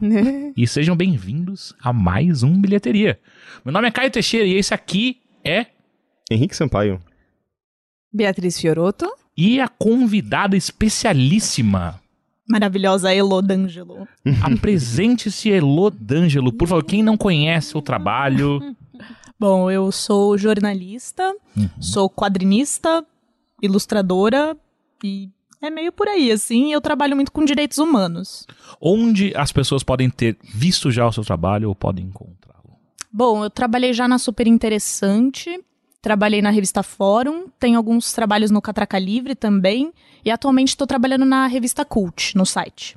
e sejam bem-vindos a mais um Bilheteria. Meu nome é Caio Teixeira e esse aqui é. Henrique Sampaio. Beatriz Fioroto. E a convidada especialíssima. Maravilhosa Elo D'Angelo. Apresente-se, Elo D'Angelo. Por favor, quem não conhece o trabalho. Bom, eu sou jornalista, uhum. sou quadrinista, ilustradora e é meio por aí, assim. Eu trabalho muito com direitos humanos. Onde as pessoas podem ter visto já o seu trabalho ou podem encontrá-lo? Bom, eu trabalhei já na Super Interessante, trabalhei na revista Fórum, tenho alguns trabalhos no Catraca Livre também, e atualmente estou trabalhando na revista Cult, no site.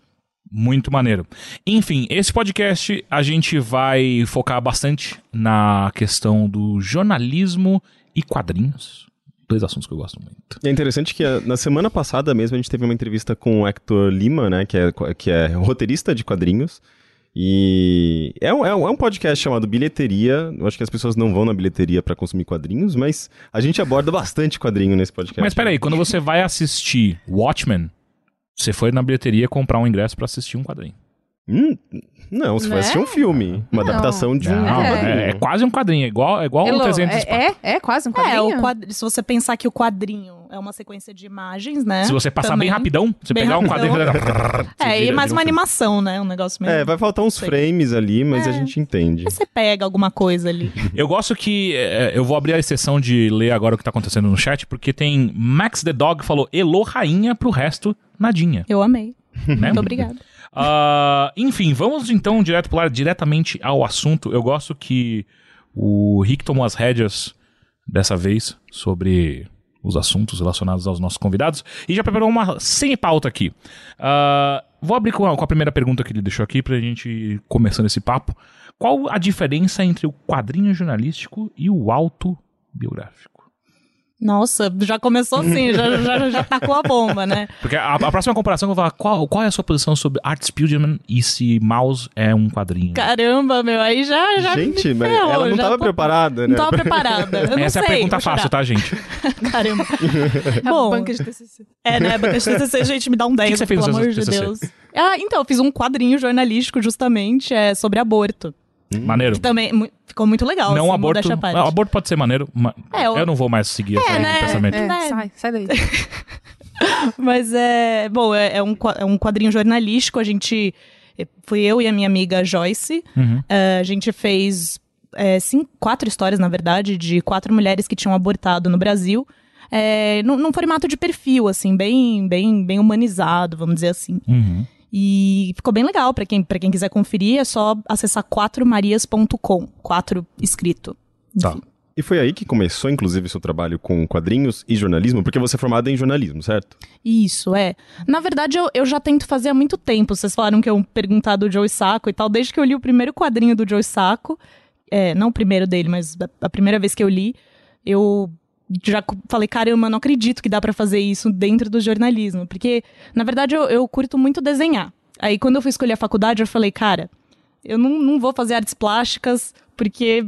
Muito maneiro. Enfim, esse podcast a gente vai focar bastante na questão do jornalismo e quadrinhos dois assuntos que eu gosto muito. É interessante que na semana passada mesmo a gente teve uma entrevista com o Hector Lima, né, que é, que é roteirista de quadrinhos. E é um, é um podcast chamado Bilheteria. Eu acho que as pessoas não vão na bilheteria para consumir quadrinhos, mas a gente aborda bastante quadrinho nesse podcast. Mas peraí, quando você vai assistir Watchmen, você foi na bilheteria comprar um ingresso para assistir um quadrinho. Hum, não, se né? for assistir um filme, uma não. adaptação de um. Não, é. é, quase um quadrinho, é igual, é igual Hello, um 300 é, é, é, quase um quadrinho. É, o quadr... se você pensar que o quadrinho é uma sequência de imagens, né? Se você passar também, bem rapidão, você bem pegar rapidão. um quadrinho. é, e mais uma animação, né? Um negócio meio. É, vai faltar uns frames ali, mas a é. gente entende. Você pega alguma coisa ali. eu gosto que. É, eu vou abrir a exceção de ler agora o que tá acontecendo no chat, porque tem Max the Dog falou Elo Rainha pro resto, nadinha. Eu amei. Né? Muito obrigada. Uh, enfim, vamos então direto pular diretamente ao assunto. Eu gosto que o Rick tomou as rédeas dessa vez sobre os assuntos relacionados aos nossos convidados e já preparou uma sem pauta aqui. Uh, vou abrir com a, com a, primeira pergunta que ele deixou aqui pra gente ir começando esse papo. Qual a diferença entre o quadrinho jornalístico e o autobiográfico? Nossa, já começou assim, já, já, já tacou a bomba, né? Porque a, a próxima comparação eu vou falar qual, qual é a sua posição sobre Art Spiegelman e se Mouse é um quadrinho. Caramba, meu, aí já. já gente, mas ferrou, ela não estava tô... preparada, né? Não estava preparada. Eu Essa não é a pergunta fácil, tá, gente? Caramba. É Bom, banca de TCC. É, né? Banca de TCC, gente, me dá um 10, que que você fez pelo amor de Deus. Ah, então, eu fiz um quadrinho jornalístico justamente é, sobre aborto. Hum. Maneiro. Que também ficou muito legal. Não assim, aborto. Não, aborto pode ser maneiro. Mas é, eu... eu... não vou mais seguir é, esse né? pensamento. É, é. Sai, sai daí. mas é. Bom, é, é, um, é um quadrinho jornalístico. A gente. Fui eu e a minha amiga Joyce. Uhum. Uh, a gente fez é, cinco, quatro histórias, na verdade, de quatro mulheres que tinham abortado no Brasil. É, num, num formato de perfil, assim, bem, bem, bem humanizado, vamos dizer assim. Uhum. E ficou bem legal. para quem, pra quem quiser conferir, é só acessar quatromarias.com. Quatro escrito. Tá. E foi aí que começou, inclusive, seu trabalho com quadrinhos e jornalismo, porque você é formada em jornalismo, certo? Isso, é. Na verdade, eu, eu já tento fazer há muito tempo. Vocês falaram que eu perguntar do Joe Sacco e tal. Desde que eu li o primeiro quadrinho do Joe Sacco, é, não o primeiro dele, mas a, a primeira vez que eu li, eu já falei, caramba, não acredito que dá para fazer isso dentro do jornalismo. Porque, na verdade, eu, eu curto muito desenhar. Aí, quando eu fui escolher a faculdade, eu falei, cara, eu não, não vou fazer artes plásticas porque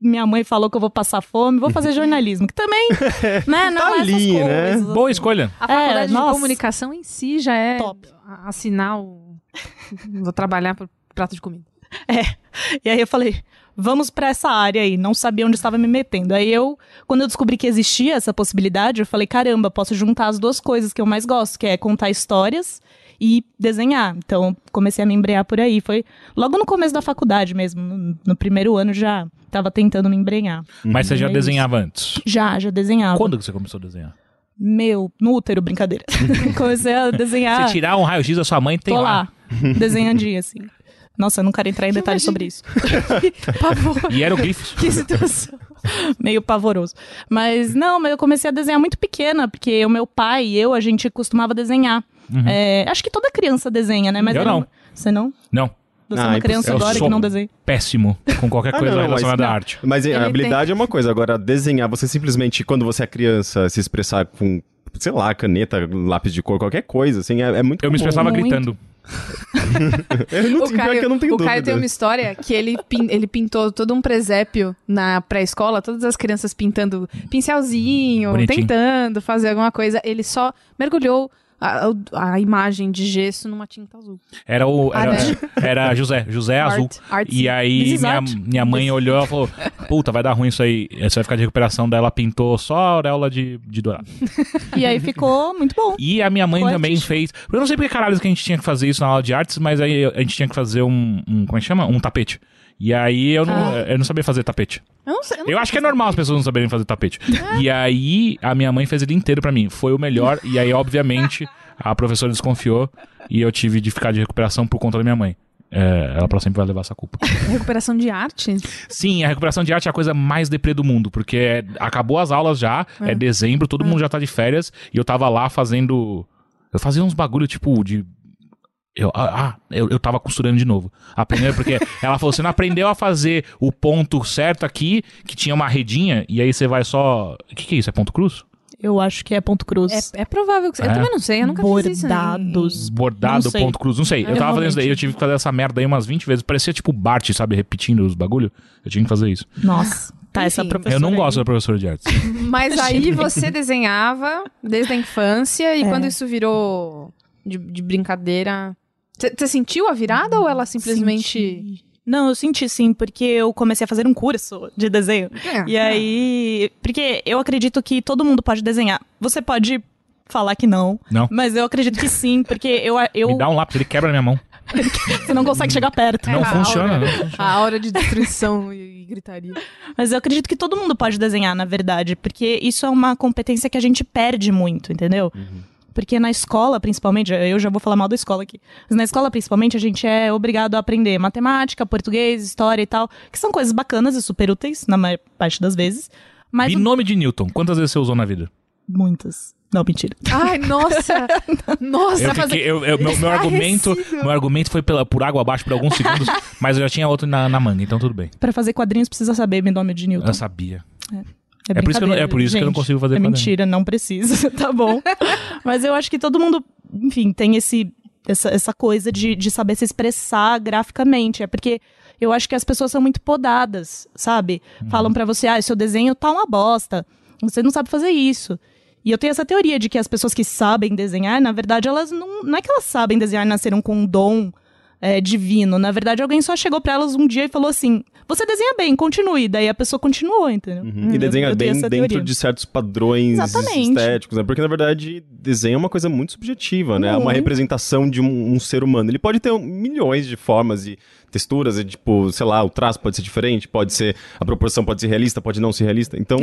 minha mãe falou que eu vou passar fome, vou fazer jornalismo, que também, né, não tá é ali, né? Coisas, Boa escolha. A faculdade é, de nossa, comunicação em si já é top. assinar o... vou trabalhar por prato de comida. É, e aí eu falei, vamos para essa área aí. Não sabia onde estava me metendo. Aí eu, quando eu descobri que existia essa possibilidade, eu falei, caramba, posso juntar as duas coisas que eu mais gosto, que é contar histórias e desenhar. Então, comecei a me embrear por aí. Foi logo no começo da faculdade mesmo. No, no primeiro ano já estava tentando me embrenhar. Mas você já é desenhava antes? Já, já desenhava. Quando que você começou a desenhar? Meu, no útero, brincadeira. comecei a desenhar. Se tirar um raio-x da sua mãe, tem Tô lá. lá desenhadinho, assim. Nossa, eu não quero entrar em detalhes sobre isso. Pavor. Hieroglifos. Que situação. Meio pavoroso. Mas não, mas eu comecei a desenhar muito pequena, porque o meu pai e eu, a gente costumava desenhar. Uhum. É, acho que toda criança desenha, né? Mas eu não. Você não? Não. Você ah, é uma criança agora que não desenha. Péssimo com qualquer ah, coisa ah, não, relacionada mas, à arte. Mas a habilidade tem... é uma coisa. Agora, desenhar, você simplesmente, quando você é criança, se expressar com, sei lá, caneta, lápis de cor, qualquer coisa, assim, é, é muito Eu comum. me expressava muito. gritando. Eu não, o Caio, eu não tenho o Caio tem uma história que ele, pin, ele pintou todo um presépio na pré-escola, todas as crianças pintando pincelzinho, Bonitinho. tentando fazer alguma coisa. Ele só mergulhou a, a imagem de gesso numa tinta azul. Era o. Era, Arte. era José, José Azul. Art, art, E aí minha, art. minha mãe olhou e falou: Puta, vai dar ruim isso aí. Você vai ficar de recuperação. Daí ela pintou só a auréola de, de dourado. E aí ficou muito bom. E a minha mãe Ficou também artístico. fez. Eu não sei porque caralho que a gente tinha que fazer isso na aula de artes, mas aí a gente tinha que fazer um. um como é que chama? Um tapete. E aí eu não, Ah. eu não sabia fazer tapete. Eu não sei. Eu não Eu acho que é normal as pessoas não saberem fazer tapete. E aí a minha mãe fez ele inteiro pra mim. Foi o melhor. E aí, obviamente, a professora desconfiou e eu tive de ficar de recuperação por conta da minha mãe. É, ela pra sempre vai levar essa culpa. Recuperação de arte? Sim, a recuperação de arte é a coisa mais deprê do mundo, porque é- acabou as aulas já, é, dezembro, todo mundo já tá de férias, e eu tava lá fazendo. Eu fazia uns bagulho tipo de. Eu, ah, ah, eu, eu tava costurando de novo. Aprendendo, porque ela falou: você não aprendeu a fazer o ponto certo aqui, que tinha uma redinha, e aí você vai só. O que, que é isso? É ponto cruz? Eu acho que é ponto cruz. É, é provável que... Eu É. também não sei, eu nunca fiz isso. Bordados. Bordado, ponto cruz, não sei. Eu tava fazendo isso daí, eu tive que fazer essa merda aí umas 20 vezes. Parecia tipo Bart, sabe, repetindo os bagulho. Eu tinha que fazer isso. Nossa. Tá, essa professora. eu não aí. gosto da professora de artes. Mas aí você desenhava desde a infância e É. quando isso virou de, de brincadeira. Você sentiu a virada ou ela simplesmente. Senti. Não, eu senti sim, porque eu comecei a fazer um curso de desenho. É, E aí. Porque eu acredito que todo mundo pode desenhar. Você pode falar que não. Não. Mas eu acredito que sim, porque eu, eu Me dá um lápis, ele quebra na minha mão. você não consegue chegar perto. Não a funciona, aura- não funciona. A aura de destruição e, e gritaria. Mas eu acredito que todo mundo pode desenhar, na verdade, porque isso é uma competência que a gente perde muito, entendeu? Porque na escola, principalmente, eu já vou falar mal da escola aqui, mas na escola, principalmente, a gente é obrigado a aprender matemática, português, história e tal, que são coisas bacanas e super úteis, na maior parte das vezes. Mas o- Binômio de Newton, quantas vezes você usou na vida? muitas. Não, mentira. Ai, nossa! Nossa, Eu fiquei, eu- eu- meu, meu argumento, Esclarecido. meu argumento foi pela, por água abaixo por alguns segundos, mas eu já tinha outro na, na manga, então tudo bem. Pra fazer quadrinhos precisa saber binômio de Newton. Eu sabia. É, É por isso que eu não- é por isso que eu não gente. consigo fazer É mentira, não precisa, tá bom. Mas eu acho que todo mundo, enfim, tem esse, essa, essa coisa de, de saber se expressar graficamente. É porque eu acho que as pessoas são muito podadas, sabe? Uhum. Falam pra você, ah, seu desenho tá uma bosta. Você não sabe fazer isso. E eu tenho essa teoria de que as pessoas que sabem desenhar, na verdade, elas não. Não é que elas sabem desenhar e nasceram com um dom é, divino. Na verdade, alguém só chegou pra elas um dia e falou assim: Você desenha bem, continue. Daí a pessoa continuou, entendeu? Uhum. E desenha eu bem dentro teoria. de certos padrões Exatamente. estéticos, né? Porque, na verdade, desenho é uma coisa muito subjetiva, né? É uma Muito. representação de um, um ser humano. Ele pode ter milhões de formas e texturas, e, tipo, sei lá, o traço pode ser diferente, pode ser... A proporção pode ser realista, pode não ser realista. Então,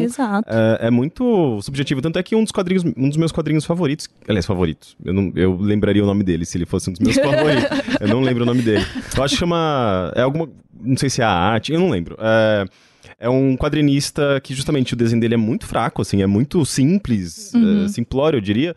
é, é muito subjetivo. Tanto é que um dos quadrinhos, um dos meus quadrinhos favoritos, aliás, favoritos, eu, não, eu lembraria o nome dele se ele fosse um dos meus favoritos. eu não lembro o nome dele. Eu acho que chama. É alguma. Não sei se é a arte, eu não lembro. É, é um quadrinista que justamente o desenho dele é muito fraco, assim, é muito simples, Uhum. é, simplório, eu diria.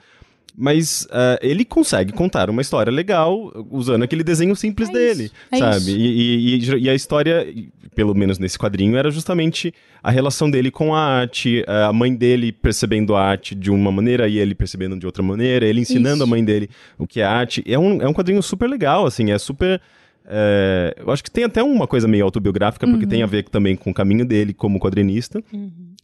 Mas é, ele consegue contar uma história legal usando aquele desenho simples É dele, é sabe? E, e- e- a história, pelo menos nesse quadrinho, era justamente a relação dele com a arte, eh, a mãe dele percebendo a arte de uma maneira e ele percebendo de outra maneira, ele ensinando Isso. a mãe dele o que é arte. É um, é um quadrinho super legal, assim, é super. eh, eu acho que tem até uma coisa meio autobiográfica, porque tem a ver também com o caminho dele como quadrinista.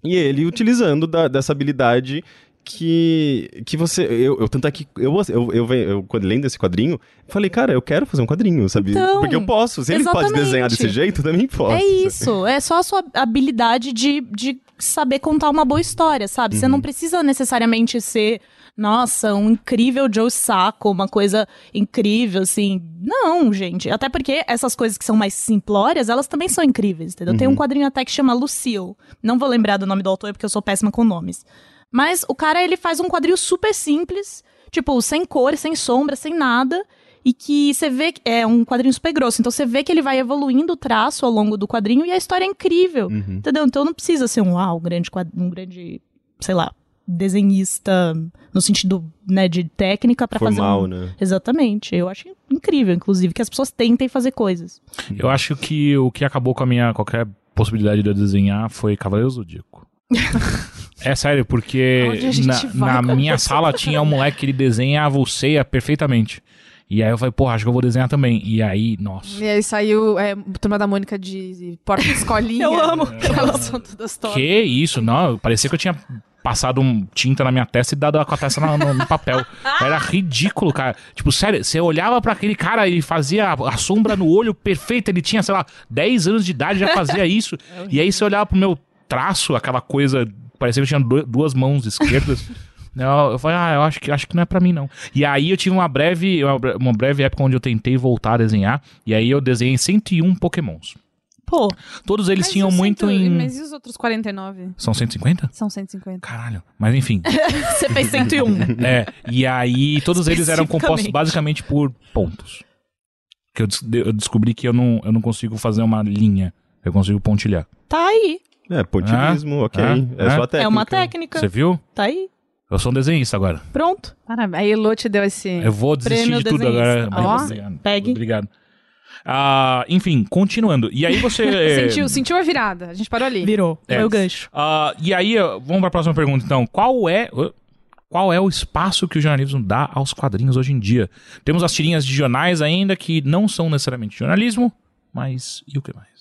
E ele utilizando da- dessa habilidade que, que você. Eu, eu, tanto é que eu, eu, eu, eu, quando lendo esse quadrinho, falei, cara, eu quero fazer um quadrinho, sabe? Então, Porque eu posso. Se ele pode desenhar desse jeito, eu também posso. É isso, é só a sua habilidade de, de saber contar uma boa história, sabe? Você não precisa necessariamente ser, nossa, um incrível Joe Sacco, uma coisa incrível, assim. Não, gente. Até porque essas coisas que são mais simplórias, elas também são incríveis, entendeu? Tem um quadrinho até que chama Lucille. Não vou lembrar do nome do autor porque eu sou péssima com nomes. Mas o cara, ele faz um quadrinho super simples, tipo, sem cor, sem sombra, sem nada. E que você vê que é um quadrinho super grosso. Então você vê que ele vai evoluindo o traço ao longo do quadrinho e a história é incrível. Uhum. Entendeu? Então não precisa ser um, uau, um grande, um grande, sei lá, desenhista no sentido, né, de técnica pra fazer Formal, um... né? Exatamente. Eu acho incrível, inclusive, que as pessoas tentem fazer coisas. Eu acho que o que acabou com a minha qualquer possibilidade de eu desenhar foi Cavaleiro Zodíaco. É sério, porque gente na, na minha isso? sala tinha um moleque que ele desenhava o ceia perfeitamente. E aí eu falei, porra, acho que eu vou desenhar também. E aí, nossa. E aí saiu é, Turma da Mônica de Porta de Escolinha. Eu amo. Elas são todas tortas. Que isso, não. Parecia que eu tinha passado um tinta na minha testa e dado com a testa no, no- no papel. Era ridículo, cara. Tipo, sério, você olhava pra aquele cara e fazia a, a sombra no olho perfeita. Ele tinha, sei lá, 10 anos de idade já fazia isso. e aí você olhava pro meu traço, aquela coisa. Parecia que tinha du- duas mãos esquerdas. Eu, eu falei, ah, eu acho que, acho que não é pra mim, não. E aí eu tive uma breve, uma bre- uma breve época onde eu tentei voltar a desenhar. E aí eu desenhei 101 pokémons. Pô, Todos eles tinham muito cento- em. Mas e os outros 49? São 150? São 150. Caralho. Mas enfim. você fez 101. é. E aí todos eles eram compostos basicamente por pontos. Que eu, des- eu descobri que eu não, eu não consigo fazer uma linha. Eu consigo pontilhar. Tá aí. É, pontilhismo, ok. Ah, é ah. só a técnica. É uma técnica. Você viu? Tá aí. Eu sou um desenhista agora. Pronto. Parabéns. A Elo te deu esse. Eu vou desistir Prêmio de tudo desenhista. agora. Ó, pegue. Obrigado. Ah, enfim, continuando. E aí você. é, Sentiu, sentiu a virada. A gente parou ali. Virou. É. Foi o gancho. Ah, e aí, vamos para a próxima pergunta, então. Qual é, qual é o espaço que o jornalismo dá aos quadrinhos hoje em dia? Temos as tirinhas de jornais ainda, que não são necessariamente jornalismo, mas e o que mais?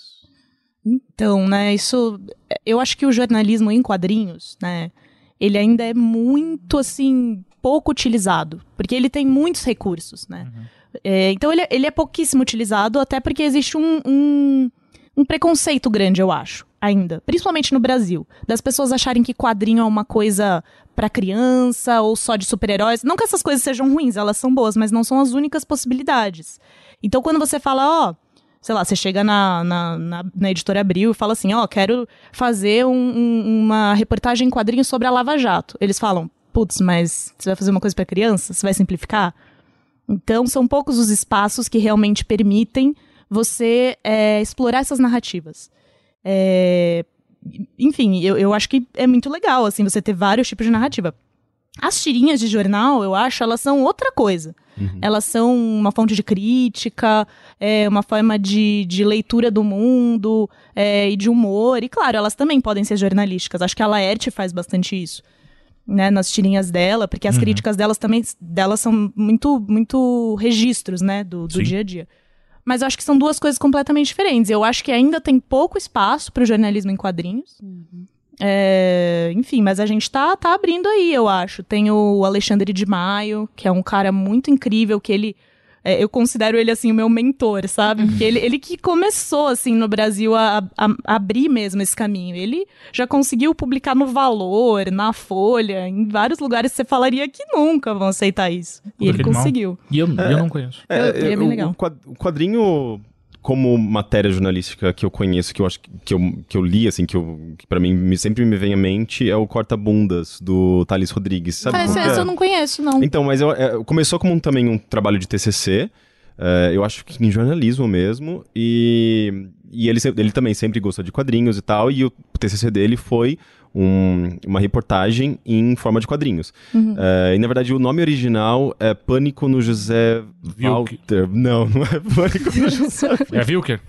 Então, né, isso. Eu acho que o jornalismo em quadrinhos, né, ele ainda é muito, assim, pouco utilizado. Porque ele tem muitos recursos, né? É, então, ele, é- ele é pouquíssimo utilizado, até porque existe um, um, um preconceito grande, eu acho, ainda. Principalmente no Brasil. Das pessoas acharem que quadrinho é uma coisa pra criança ou só de super-heróis. Não que essas coisas sejam ruins, elas são boas, mas não são as únicas possibilidades. Então, quando você fala, ó, sei lá, você chega na, na, na, na editora Abril e fala assim, ó, quero fazer um- um- uma reportagem em quadrinhos sobre a Lava Jato. Eles falam, putz, mas você vai fazer uma coisa pra criança? Você vai simplificar? Então, são poucos os espaços que realmente permitem você é, explorar essas narrativas. É, enfim, eu, eu acho que é muito legal, assim, você ter vários tipos de narrativa. As tirinhas de jornal, eu acho, elas são outra coisa. Elas são uma fonte de crítica, é, uma forma de, de leitura do mundo é, e de humor. E, claro, elas também podem ser jornalísticas. Acho que a Laerte faz bastante isso. Né, nas tirinhas dela, porque as críticas delas também delas são muito muito registros, né, do, do dia a dia. Mas eu acho que são duas coisas completamente diferentes. Eu acho que ainda tem pouco espaço para o jornalismo em quadrinhos. É, enfim, mas a gente tá, tá abrindo aí, eu acho. Tem o Alexandre de Maio, que é um cara muito incrível, que ele. é, eu considero ele, assim, o meu mentor, sabe? Porque ele, ele que começou, assim, no Brasil a, a- a abrir mesmo esse caminho. Ele já conseguiu publicar no Valor, na Folha, em vários lugares que você falaria que nunca vão aceitar isso. E ele conseguiu. E eu, eu não conheço. Eu- ele é bem legal. O quadrinho, como matéria jornalística que eu conheço, que eu acho que, que eu, que eu li, assim, que, eu, que pra mim me- sempre me vem à mente, é o Corta-Bundas, do Thales Rodrigues. Sabe esse, eu não conheço, não. Então, mas eu- é, começou como um- também um trabalho de TCC, é, eu acho que em jornalismo mesmo, e, e ele, ele também sempre gostou de quadrinhos e tal, e o TCC dele foi um- uma reportagem em forma de quadrinhos. Uhum. É, e na verdade o nome original é Pânico no José. Walter. Não, não é Pânico no José. É Wilker?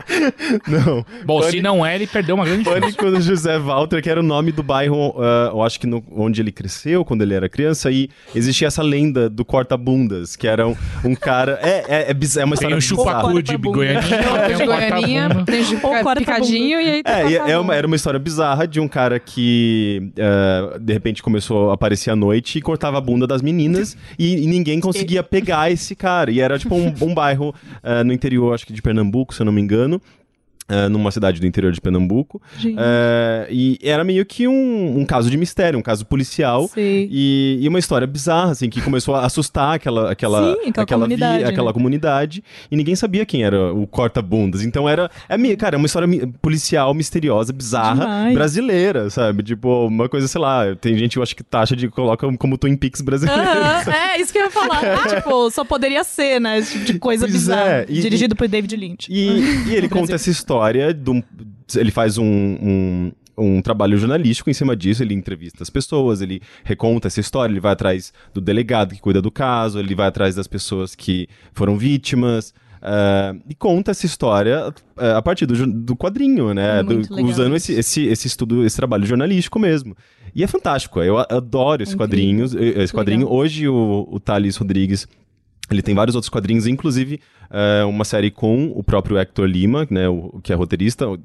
Não. Bom, se Pânico- não é, ele perdeu uma grande chance. Pânico no José Walter, que era o nome do bairro, ah, eu acho que no- onde ele cresceu, quando ele era criança, e existia essa lenda do corta-bundas, que era um, um cara. É, é, é, biz- é uma Tem história o chupacu de. Goianinha, tem de Goianinha, tem de picadinho e aí tem É, e é corta-bunda. uma- era uma história bizarra de um cara que eh, de repente começou a aparecer à noite e cortava a bunda das meninas e, e ninguém conseguia pegar esse cara. E era tipo um, um bairro eh, no interior, acho que de Pernambuco, se eu não me engano. Eh, numa cidade do interior de Pernambuco. Eh, e era meio que um, um caso de mistério, um caso policial. E, e uma história bizarra, assim, que começou a assustar aquela, aquela, Sim, aquela comunidade, né? aquela comunidade, e ninguém sabia quem era o corta-bundas. Então era, é, cara, é uma história policial misteriosa, bizarra, Demais. brasileira, sabe? Tipo, uma coisa, sei lá, tem gente, eu acho que taxa de coloca como Twin Peaks brasileiro. Aham, é, isso que eu ia falar. tipo, só poderia ser, né? Esse tipo de coisa Pois bizarra. é, e- dirigido por David Lynch. E, e ele conta essa história, de um- ele faz um, um, um trabalho jornalístico em cima disso, ele entrevista as pessoas, ele reconta essa história, ele vai atrás do delegado que cuida do caso, ele vai atrás das pessoas que foram vítimas. ah, e conta essa história ah, a partir do, do quadrinho, né? É Do- usando esse, esse, esse estudo, esse trabalho jornalístico mesmo. E é fantástico, eu adoro esse quadrinhos, eh, esse Legal. quadrinho. Hoje o, o Thales Rodrigues Ele tem vários outros quadrinhos, inclusive uh, uma série com o próprio Hector Lima, né, o, que é roteirista. Uh,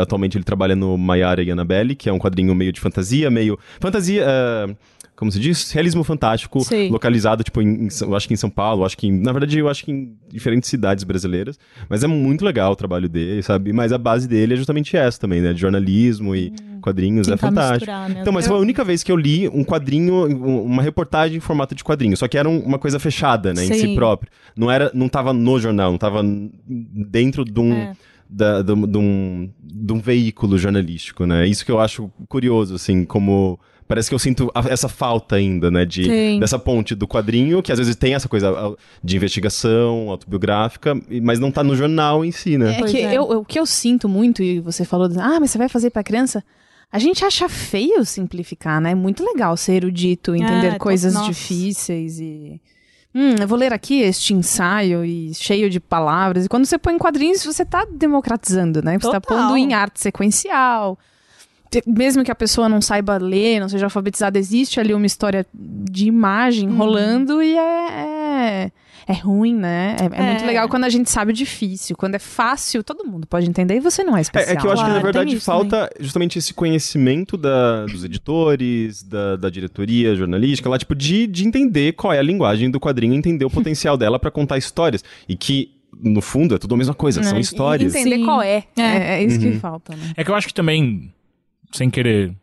atualmente ele trabalha no Maiara e Annabelle, que é um quadrinho meio de fantasia, meio. Fantasia. Uh, como se diz, realismo fantástico, Sim. localizado, tipo, em, em, eu acho que em São Paulo, acho que em, na verdade eu acho que em diferentes cidades brasileiras, mas é muito legal o trabalho dele, sabe? Mas a base dele é justamente essa também, né? De jornalismo e hum, quadrinhos, é fantástico. Né? Então, mas foi a única vez que eu li um quadrinho, uma reportagem em formato de quadrinho, só que era uma coisa fechada, né, Sim. em si próprio. Não era, não tava no jornal, não tava dentro de um... É. Da, de, um, de um veículo jornalístico, né? Isso que eu acho curioso, assim, como parece que eu sinto essa falta ainda, né? De, dessa ponte do quadrinho, que às vezes tem essa coisa de investigação autobiográfica, mas não tá no jornal em si, né? É que é. Eu, o que eu sinto muito, e você falou, ah, mas você vai fazer pra criança? A gente acha feio simplificar, né? É muito legal ser erudito, entender é, coisas nossa. difíceis e. Hum, eu vou ler aqui este ensaio e cheio de palavras. E quando você põe em quadrinhos, você está democratizando, né? Você está pondo em arte sequencial mesmo que a pessoa não saiba ler, não seja alfabetizada, existe ali uma história de imagem hum. rolando e é, é, é ruim, né? É, é, muito é. legal quando a gente sabe o difícil. Quando é fácil, todo mundo pode entender e você não é especial. É, é que eu acho claro, que, na verdade, falta justamente esse conhecimento da, dos editores, da, da diretoria jornalística, lá, tipo, de, de entender qual é a linguagem do quadrinho, entender o potencial dela para contar histórias. E que no fundo, é tudo a mesma coisa, são histórias. E entender Sim. qual é. É, é isso uhum. que falta, né? É que eu acho que também sem querer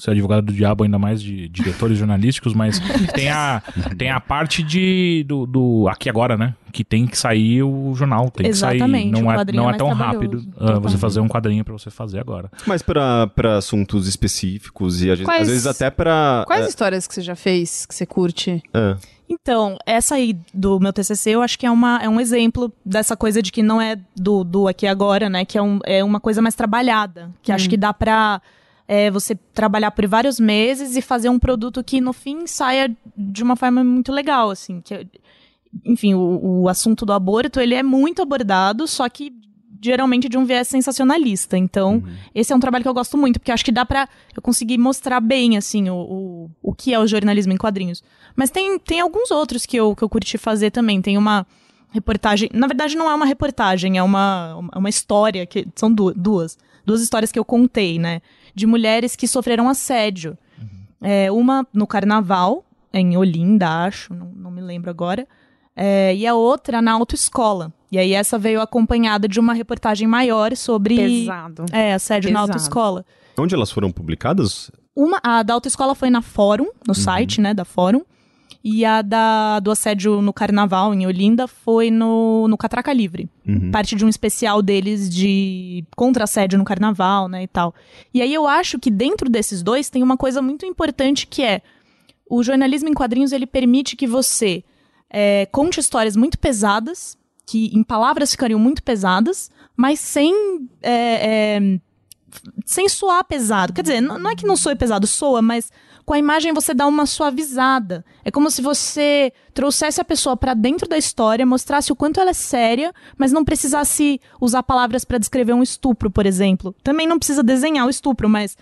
ser advogado do diabo, ainda mais de diretores jornalísticos, mas tem a, tem a parte de, do, do Aqui Agora, né? Que tem que sair o jornal, tem Exatamente, que sair. Não é, não é, é tão rápido uh, você fazer um quadrinho para você fazer agora. Mas para assuntos específicos e às, quais, às vezes até para Quais é... histórias que você já fez que você curte? É. Então, essa aí do meu TCC, eu acho que é, uma, é um exemplo dessa coisa de que não é do, do aqui agora, né? Que é, um, é uma coisa mais trabalhada. Que hum. acho que dá pra é, você trabalhar por vários meses e fazer um produto que no fim saia de uma forma muito legal, assim. Que, enfim, o, o assunto do aborto ele é muito abordado, só que geralmente de um viés sensacionalista. Então, uhum. esse é um trabalho que eu gosto muito, porque acho que dá pra eu conseguir mostrar bem, assim, o, o, o que é o jornalismo em quadrinhos. Mas tem, tem alguns outros que eu, que eu curti fazer também. Tem uma reportagem. Na verdade, não é uma reportagem, é uma, uma história, que são duas. Duas histórias que eu contei, né? De mulheres que sofreram assédio. Uhum. É, uma no carnaval, em Olinda, acho, não, não me lembro agora. É, e a outra na autoescola. E aí essa veio acompanhada de uma reportagem maior sobre Pesado. É, assédio Pesado. na autoescola. Onde elas foram publicadas? Uma, a da autoescola foi na Fórum, no uhum. site, né, da Fórum. E a da, do assédio no carnaval, em Olinda, foi no, no Catraca Livre. Uhum. Parte de um especial deles de contra-assédio no carnaval, né, e tal. E aí eu acho que dentro desses dois tem uma coisa muito importante que é o jornalismo em quadrinhos ele permite que você é, conte histórias muito pesadas, que em palavras ficariam muito pesadas, mas sem. É, é, sem soar pesado. Quer dizer, não, não é que não soe pesado, soa, mas com a imagem você dá uma suavizada. É como se você trouxesse a pessoa para dentro da história, mostrasse o quanto ela é séria, mas não precisasse usar palavras para descrever um estupro, por exemplo. Também não precisa desenhar o estupro, mas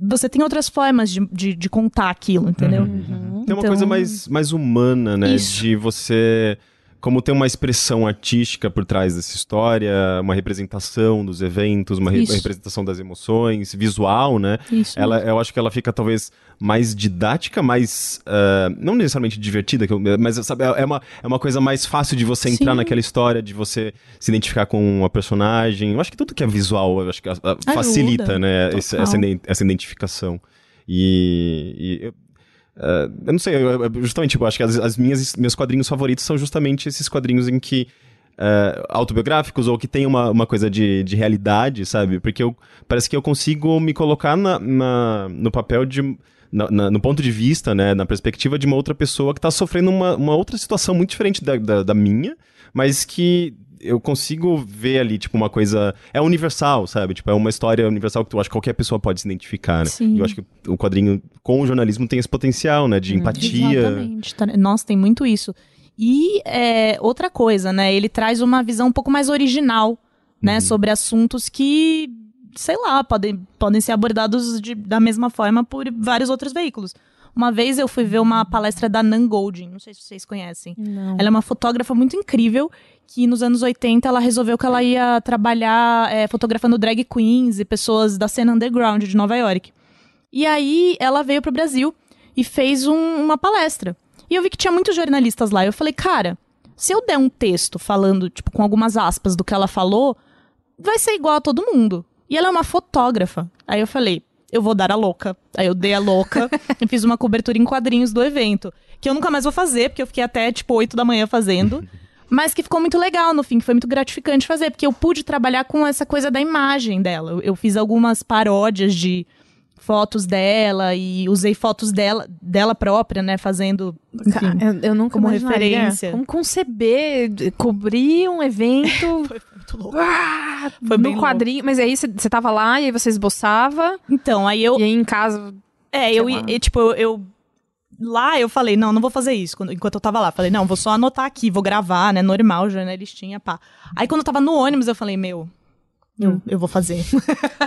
você tem outras formas de, de, de contar aquilo, entendeu? Uhum. Tem uma então... coisa mais, mais humana, né? Isso. De você como tem uma expressão artística por trás dessa história, uma representação dos eventos, uma, re uma representação das emoções, visual, né? Isso. Ela, eu acho que ela fica talvez mais didática, mais uh, não necessariamente divertida, mas sabe, é uma, é uma coisa mais fácil de você entrar Sim. naquela história, de você se identificar com a personagem. Eu acho que tudo que é visual, eu acho que facilita, né? Esse, essa, essa identificação. E, e Uh, eu não sei, eu, justamente, tipo, acho que as, as, minhas, meus quadrinhos favoritos são justamente esses quadrinhos em que. Uh, autobiográficos ou que tem uma, uma coisa de, de realidade, sabe? Porque eu, parece que eu consigo me colocar na, na no papel de. Na, na, no ponto de vista, né, na perspectiva de uma outra pessoa que está sofrendo uma, uma outra situação muito diferente da, da, da minha, mas que eu consigo ver ali, tipo, uma coisa. É universal, sabe? Tipo, é uma história universal que eu acho que qualquer pessoa pode se identificar, né? Sim. E eu acho que o quadrinho com o jornalismo tem esse potencial, né? De hum, empatia. Exatamente. Tá, nossa, tem muito isso. E é, outra coisa, né? Ele traz uma visão um pouco mais original, né? Uhum. Sobre assuntos que, sei lá, podem, podem ser abordados de, da mesma forma por vários outros veículos. Uma vez eu fui ver uma palestra da Nan Goldin, não sei se vocês conhecem. Não. Ela é uma fotógrafa muito incrível, que nos anos 80 ela resolveu que ela ia trabalhar é, fotografando drag queens e pessoas da cena underground de Nova York. E aí ela veio pro Brasil e fez um, uma palestra. E eu vi que tinha muitos jornalistas lá. Eu falei, cara, se eu der um texto falando, tipo, com algumas aspas do que ela falou, vai ser igual a todo mundo. E ela é uma fotógrafa. Aí eu falei, eu vou dar a louca. Aí eu dei a louca e fiz uma cobertura em quadrinhos do evento. Que eu nunca mais vou fazer, porque eu fiquei até, tipo, 8 da manhã fazendo. Mas que ficou muito legal no fim, que foi muito gratificante fazer, porque eu pude trabalhar com essa coisa da imagem dela. Eu, eu fiz algumas paródias de fotos dela e usei fotos dela, dela própria, né, fazendo enfim, eu, eu nunca como referência. Como conceber, cobrir um evento. foi, muito louco. Ah, foi no quadrinho. Louco. Mas aí você tava lá e aí você esboçava. Então, aí eu. E aí em casa. É, eu, e, tipo, eu, eu lá eu falei, não, não vou fazer isso. Quando, enquanto eu tava lá, falei, não, vou só anotar aqui, vou gravar, né? Normal, jornalistinha, pá. Aí quando eu tava no ônibus, eu falei, meu, eu, hum. eu vou fazer.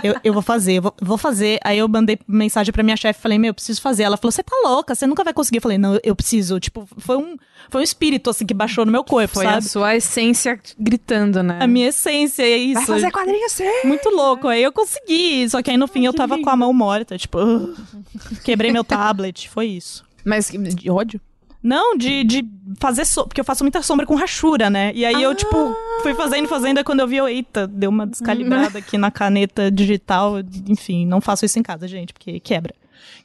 eu, eu vou fazer, eu vou, vou, fazer. Aí eu mandei mensagem pra minha chefe, falei, meu, eu preciso fazer. Ela falou, você tá louca, você nunca vai conseguir. Eu falei, não, eu preciso. Tipo, foi um, foi um espírito, assim, que baixou no meu corpo, foi sabe? a sua essência gritando, né? A minha essência, é isso. Vai fazer quadrinho sim! Muito louco. Aí eu consegui, só que aí no fim eu tava com a mão morta, tipo, uh, quebrei meu tablet, foi isso. Mas de ódio? Não, de, de fazer sombra, porque eu faço muita sombra com rachura, né? E aí ah. eu, tipo, fui fazendo, fazendo, e quando eu vi, eu, eita, deu uma descalibrada aqui na caneta digital. Enfim, não faço isso em casa, gente, porque quebra.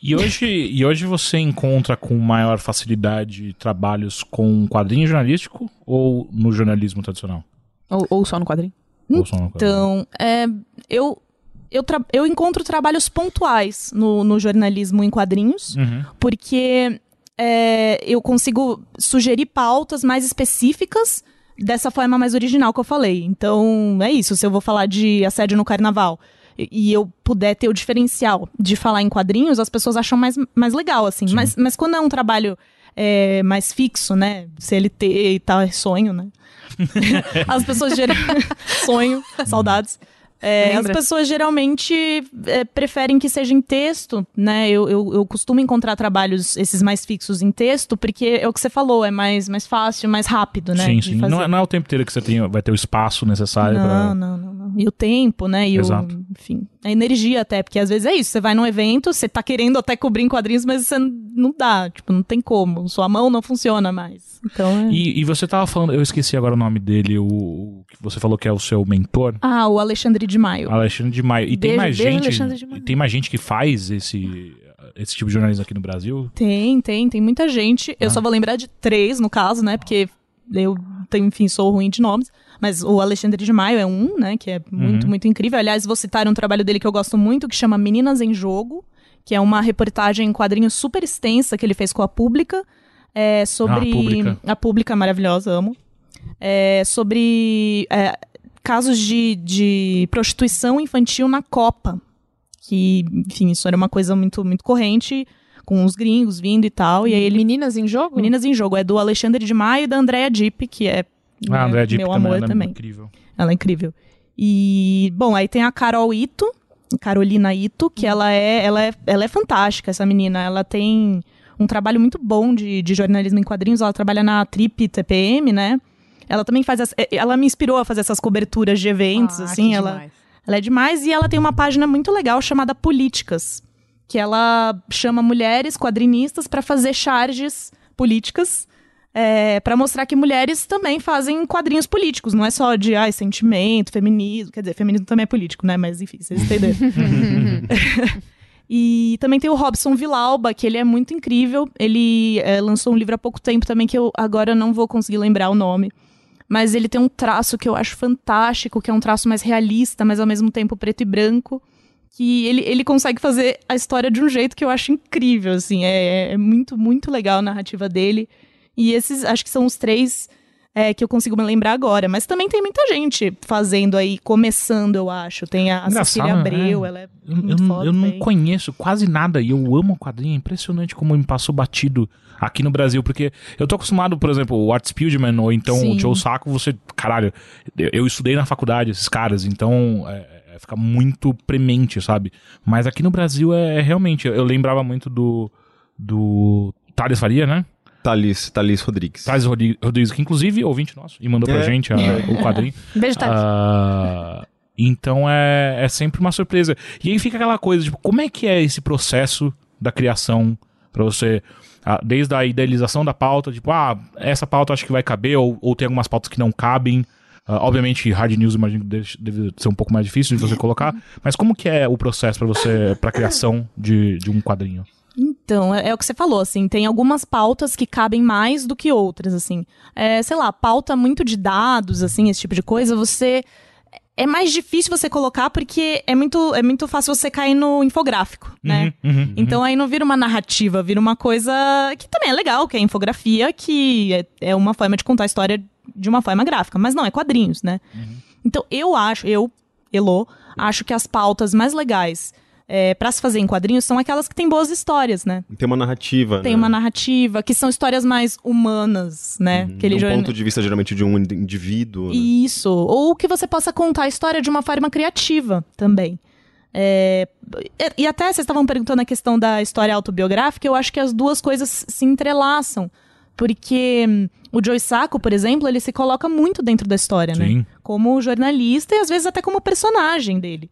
E hoje, e hoje você encontra com maior facilidade trabalhos com quadrinho jornalístico ou no jornalismo tradicional? Ou, ou só no quadrinho? Ou só no quadrinho. Então, é, eu, eu, eu encontro trabalhos pontuais no, no jornalismo em quadrinhos, uhum. porque é, eu consigo sugerir pautas mais específicas dessa forma mais original que eu falei. Então, é isso. Se eu vou falar de assédio no carnaval e, e eu puder ter o diferencial de falar em quadrinhos, as pessoas acham mais, mais legal, assim. Mas, mas quando é um trabalho é, mais fixo, né? CLT e tal, é sonho, né? as pessoas geram sonho, saudades. É, as pessoas geralmente é, preferem que seja em texto, né? Eu, eu, eu, costumo encontrar trabalhos, esses mais fixos em texto, porque é o que você falou, é mais, mais fácil, mais rápido, né? Sim, sim. Não é, não é, o tempo inteiro que você tem, vai ter o espaço necessário não, pra... Não, não, não. E o tempo, né? E Exato. o, enfim, a energia até, porque às vezes é isso, você vai num evento, você tá querendo até cobrir em quadrinhos, mas você não dá, tipo, não tem como, sua mão não funciona mais. Então é... e, e você tava falando, eu esqueci agora o nome dele, o, o que você falou que é o seu mentor. Ah, o Alexandre de Maio. Alexandre de Maio. E beijo, tem mais gente. Tem mais gente que faz esse, esse tipo de jornalismo aqui no Brasil? Tem, tem, tem muita gente. Eu ah. só vou lembrar de três, no caso, né? Porque eu, enfim, sou ruim de nomes. Mas o Alexandre de Maio é um, né? Que é muito, uhum. muito incrível. Aliás, vou citar um trabalho dele que eu gosto muito, que chama Meninas em Jogo, que é uma reportagem em quadrinho super extensa que ele fez com a Pública. É, sobre. Ah, a Pública. A Pública maravilhosa, amo. É, sobre. É, casos de, de prostituição infantil na Copa. Que, enfim, isso era uma coisa muito, muito corrente, com os gringos vindo e tal. E aí ele... Meninas em Jogo? Meninas em Jogo. É do Alexandre de Maio e da Andrea Dipp, que é ah, né, Dipp meu amor também. também. Ela é incrível. Ela é incrível. E, bom, aí tem a Carol Ito, Carolina Ito, que ela é, ela é, ela é fantástica, essa menina. Ela tem um trabalho muito bom de, de jornalismo em quadrinhos. Ela trabalha na Trip TPM, né? Ela também faz. As, ela me inspirou a fazer essas coberturas de eventos, ah, assim. ela, ela é demais. E ela tem uma página muito legal chamada Políticas, que ela chama mulheres quadrinistas para fazer charges políticas. É, para mostrar que mulheres também fazem quadrinhos políticos, não é só de ai, sentimento, feminismo, quer dizer, feminismo também é político, né? Mas enfim, vocês entenderam. E também tem o Robson Vilauba, que ele é muito incrível. Ele é, lançou um livro há pouco tempo também, que eu agora não vou conseguir lembrar o nome mas ele tem um traço que eu acho fantástico, que é um traço mais realista, mas ao mesmo tempo preto e branco. Que ele, ele consegue fazer a história de um jeito que eu acho incrível, assim. É, é muito, muito legal a narrativa dele. E esses, acho que são os três é, que eu consigo me lembrar agora. Mas também tem muita gente fazendo aí, começando, eu acho. Tem a, a Cecília Abreu, é. ela é Eu, eu, eu não conheço quase nada e eu amo o quadrinho. É impressionante como me passou batido aqui no Brasil, porque eu tô acostumado, por exemplo, o Art Spiegelman ou então Sim. o Joe Sacco, você, caralho, eu estudei na faculdade esses caras, então é, é, fica muito premente, sabe? Mas aqui no Brasil é, é realmente, eu lembrava muito do do Thales Faria, né? Thales, Thales Rodrigues. Thales Rodrigues, que inclusive ouvinte nosso, e mandou é. pra gente a, o quadrinho. Beijo, Thales. Uh, então é, é sempre uma surpresa. E aí fica aquela coisa, tipo, como é que é esse processo da criação para você desde a idealização da pauta, tipo, ah, essa pauta acho que vai caber, ou, ou tem algumas pautas que não cabem. Uh, obviamente, hard news imagino que deve, deve, ser um pouco mais difícil de você colocar, mas como que é o processo para você, para criação de, de um quadrinho? Então, é, é, o que você falou, assim, tem algumas pautas que cabem mais do que outras, assim. É, sei lá, pauta muito de dados, assim, esse tipo de coisa, você é mais difícil você colocar porque é muito, é muito fácil você cair no infográfico, né? Uhum, uhum, uhum. então aí não vira uma narrativa, vira uma coisa que também é legal, que é infografia, que é, é uma forma de contar a história de uma forma gráfica, mas não, é quadrinhos, né? Uhum. Então eu acho, eu, Elo, acho que as pautas mais legais é, para se fazer em quadrinhos são aquelas que têm boas histórias, né? Tem uma narrativa, Tem né? uma narrativa, que são histórias mais humanas, né? Uhum. Aquele de um ponto de vista, geralmente, de um indivíduo. Né? Isso. Ou que você possa contar a história de uma forma criativa também. É... E até vocês estavam perguntando a questão da história autobiográfica, eu acho que as duas coisas se entrelaçam. Porque hum, o Joe Sacco, por exemplo, ele se coloca muito dentro da história, né? Sim. né? Como jornalista e às vezes até como personagem dele.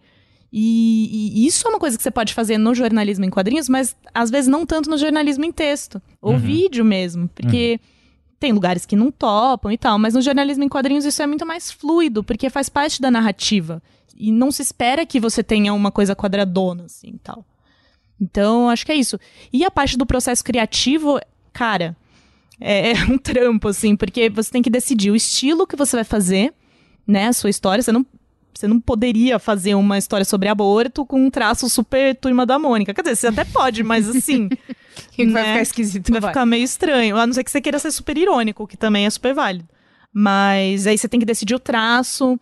E, e, isso é uma coisa que você pode fazer no jornalismo em quadrinhos, mas às vezes não tanto no jornalismo em texto. Ou uhum. vídeo mesmo. Porque uhum. tem lugares que não topam e tal, mas no jornalismo em quadrinhos isso é muito mais fluido, porque faz parte da narrativa. E não se espera que você tenha uma coisa quadradona, assim e tal. Então, acho que é isso. E a parte do processo criativo, cara, é, é um trampo, assim, porque você tem que decidir o estilo que você vai fazer, né? A sua história. Você não você não poderia fazer uma história sobre aborto com um traço super turma da Mônica. Quer dizer, você até pode, mas assim. né? Vai ficar esquisito. Vai, vai ficar meio estranho. A não ser que você queira ser super irônico, que também é super válido. Mas aí você tem que decidir o traço.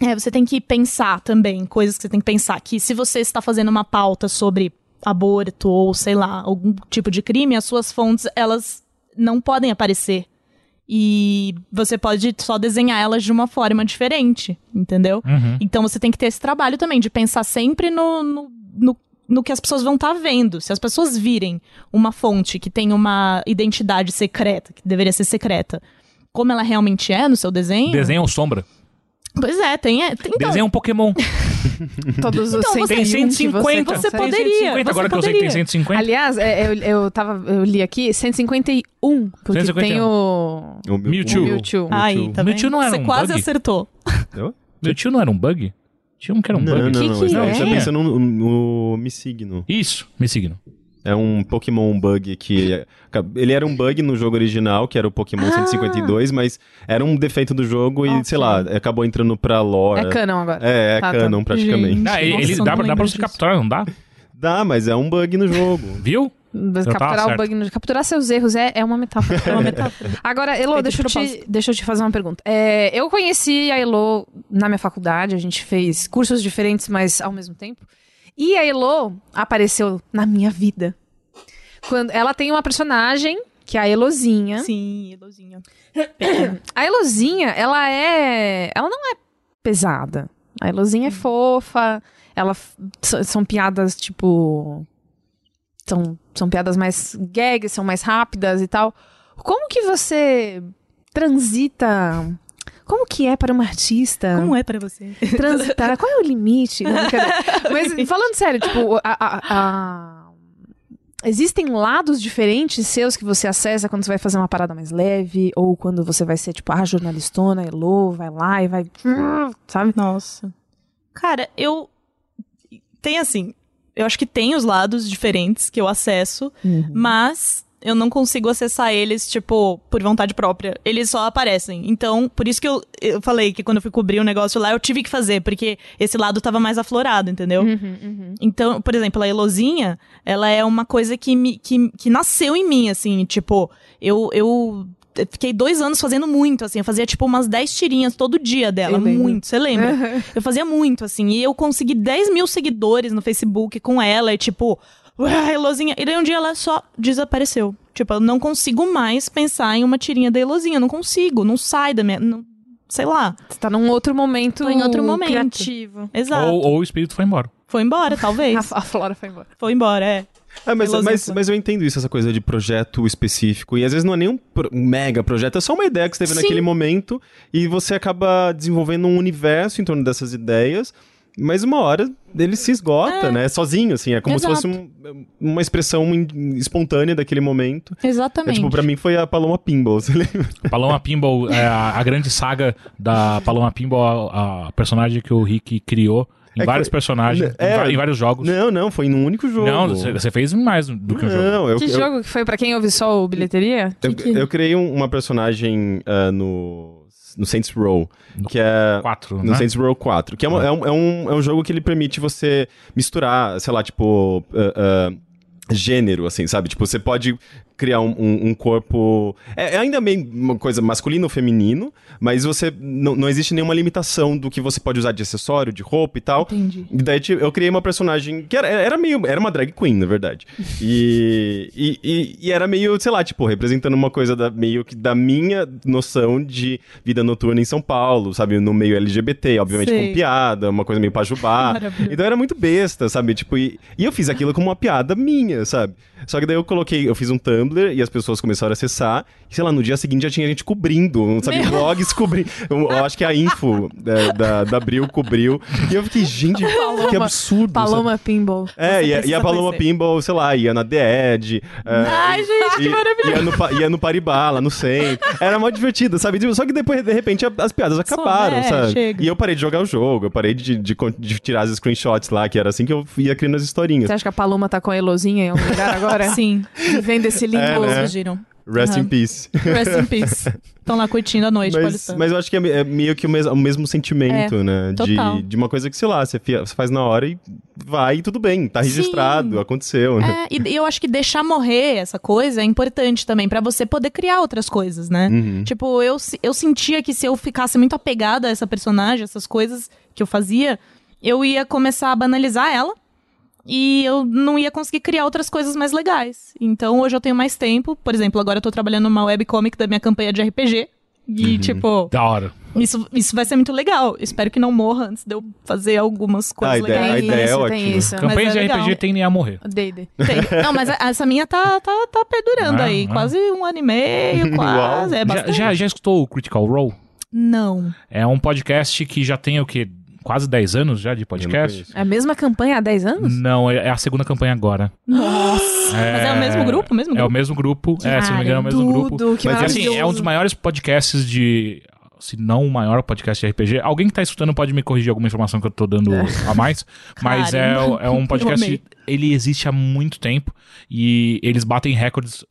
É, você tem que pensar também, coisas que você tem que pensar. Que se você está fazendo uma pauta sobre aborto ou, sei lá, algum tipo de crime, as suas fontes, elas não podem aparecer e você pode só desenhar elas de uma forma diferente, entendeu? Uhum. Então você tem que ter esse trabalho também de pensar sempre no, no, no, no que as pessoas vão estar tá vendo. Se as pessoas virem uma fonte que tem uma identidade secreta, que deveria ser secreta, como ela realmente é no seu desenho. Desenho ou sombra? Pois é, tem. É, tem então... Desenha um Pokémon. Todos os então, você, tem 150. Você, você poderia. 150, você agora poderia. que eu sei que tem 150. Aliás, é, eu, eu, tava, eu li aqui 151. Porque 151. tem o. O Mewtwo. O Mewtwo. Aí, tá Mewtwo não era você um quase bug? acertou. Mewtwo não era um bug? Tinha um que era um não, bug. Não, que não, que não. É? Você tá pensando no, no Missigno. Isso, Missigno. É um Pokémon bug que. Ele era um bug no jogo original, que era o Pokémon ah. 152, mas era um defeito do jogo e, sei lá, acabou entrando pra lore. É canon agora. É, é tá, tá. canon tá. praticamente. Gente, ah, ele, dá, dá pra você capturar, não dá? Dá, mas é um bug no jogo. Viu? capturar o bug no... Capturar seus erros é, é uma metáfora. É uma metáfora. Agora, Elo, deixa eu, te, deixa eu te fazer uma pergunta. É, eu conheci a Elo na minha faculdade, a gente fez cursos diferentes, mas ao mesmo tempo. E a Elo apareceu na minha vida. Quando ela tem uma personagem que é a Elozinha. Sim, Elozinha. a Elozinha, ela é, ela não é pesada. A Elozinha é hum. fofa, ela são piadas tipo são, são piadas mais gags, são mais rápidas e tal. Como que você transita como que é para uma artista? Como é para você? Transitar? Qual é o limite? Não, Mas falando sério, tipo, a, a, a, existem lados diferentes seus que você acessa quando você vai fazer uma parada mais leve, ou quando você vai ser, tipo, a ah, jornalistona, Elo, vai lá e vai. Sabe? Nossa. Cara, eu. Tem assim. Eu acho que tem os lados diferentes que eu acesso, uhum. mas eu não consigo acessar eles, tipo, por vontade própria. Eles só aparecem. Então, por isso que eu, eu falei que quando eu fui cobrir o um negócio lá, eu tive que fazer, porque esse lado tava mais aflorado, entendeu? Uhum, uhum. Então, por exemplo, a Elozinha, ela é uma coisa que, me, que, que nasceu em mim, assim, tipo, eu, eu fiquei dois anos fazendo muito, assim. Eu fazia, tipo, umas 10 tirinhas todo dia dela. Muito, você lembra? Uhum. Eu fazia muito, assim. E eu consegui 10 mil seguidores no Facebook com ela. E, tipo, Ué, Elozinha. E daí um dia ela só desapareceu. Tipo, eu não consigo mais pensar em uma tirinha da Elozinha. Não consigo, não sai da minha. Não, sei lá. Você tá num outro momento. Tô em outro momento. Criativo. Exato. Ou, ou o espírito foi embora. Foi embora, talvez. a, a Flora foi embora. Foi embora, é. É, mas, mas, mas, eu entendo isso, essa coisa de projeto específico. E às vezes não é nem um mega projeto, é só uma ideia que você teve Sim. naquele momento. E você acaba desenvolvendo um universo em torno dessas ideias. Mas uma hora ele se esgota, é. né? Sozinho, assim. É como Exato. se fosse um, uma expressão espontânea daquele momento. Exatamente. É, tipo, pra mim foi a Paloma Pinball, você lembra? Paloma Pinball, é a, a grande saga da Paloma Pinball, a, a personagem que o Rick criou em é vários que, personagens, é, em, vários jogos. Não, não, foi num único jogo. Não, você fez mais do que um jogo. Eu, que eu, jogo que foi pra quem ouve só o bilheteria? Eu, que que... eu criei um, uma personagem uh, no no Saints Row, que é 4, no né? Saints Row 4, que é, uma, é, um, é, um, é um jogo que ele permite você misturar, sei lá, tipo uh, uh, gênero, assim, sabe? Tipo, você pode criar um, um, um corpo. É, é, ainda meio uma coisa masculino ou feminino, mas você. Não, não existe nenhuma limitação do que você pode usar de acessório, de roupa e tal. Entendi. E daí tipo, eu criei uma personagem que era, era meio. Era uma drag queen, na verdade. E, e, e, e, era meio, sei lá, tipo, representando uma coisa da, meio que da minha noção de vida noturna em São Paulo, sabe? No meio LGBT, obviamente Sei. com piada, uma coisa meio pajubá. então era muito besta, sabe? Tipo, e, e eu fiz aquilo como uma piada minha, sabe? Só que daí eu coloquei, eu fiz um Tumblr e as pessoas começaram a acessar. E sei lá, no dia seguinte já tinha gente cobrindo, sabe? Meu. Blogs cobrindo. Eu, eu, acho que a Info da, da, da Abril cobriu. E eu fiquei, gente, Paloma, que absurdo. Paloma sabe? Pinball. É, e, e, a Paloma conhecer. Pinball, sei lá, ia na The Edge. É, Ai, gente, que maravilhoso. Ia no, ia no Paribá, lá no centro. Era mó divertido, sabe? Só que depois, de repente, as piadas acabaram, é, sabe? Chega. E eu parei de jogar o jogo, eu parei de, de, de, tirar as screenshots lá, que era assim que eu ia criando as historinhas. Você acha que a Paloma tá com a Elozinha em algum lugar agora? Sim. Vem desse lindo é, né? surgiram. Rest uhum. in peace. Rest in peace. Estão lá curtindo a noite, mas, mas eu acho que é, é meio que o, mes o mesmo sentimento, é, né? De, de uma coisa que, sei lá, você, você faz na hora e vai e tudo bem, tá registrado, Sim. aconteceu, né? É, e eu acho que deixar morrer essa coisa é importante também, para você poder criar outras coisas, né? Uhum. Tipo, eu, eu sentia que se eu ficasse muito apegada a essa personagem, essas coisas que eu fazia, eu ia começar a banalizar ela e eu não ia conseguir criar outras coisas mais legais. Então hoje eu tenho mais tempo. Por exemplo, agora eu tô trabalhando numa webcomic da minha campanha de RPG. E, uhum. tipo. Da hora. Isso, isso vai ser muito legal. Espero que não morra antes de eu fazer algumas coisas a ideia, legais. A ideia é ótima. Campanhas é de RPG tendem a morrer. Dede. Não, mas essa minha tá, tá, tá perdurando ah, aí. Ah. Quase um ano e meio, quase. É já, já, já escutou o Critical Role? Não. É um podcast que já tem o quê? Quase 10 anos já de podcast. É a mesma campanha há 10 anos? Não, é, é a segunda campanha agora. Nossa! É... Mas é o mesmo grupo? Mesmo grupo? É o mesmo grupo. é, se não me engano, é o mesmo grupo. Que Mas assim, é um dos maiores podcasts de se não o maior podcast de RPG. Alguém que tá escutando pode me corrigir alguma informação que eu tô dando é. a mais, mas é, é um podcast, ele existe há muito tempo e eles batem recordes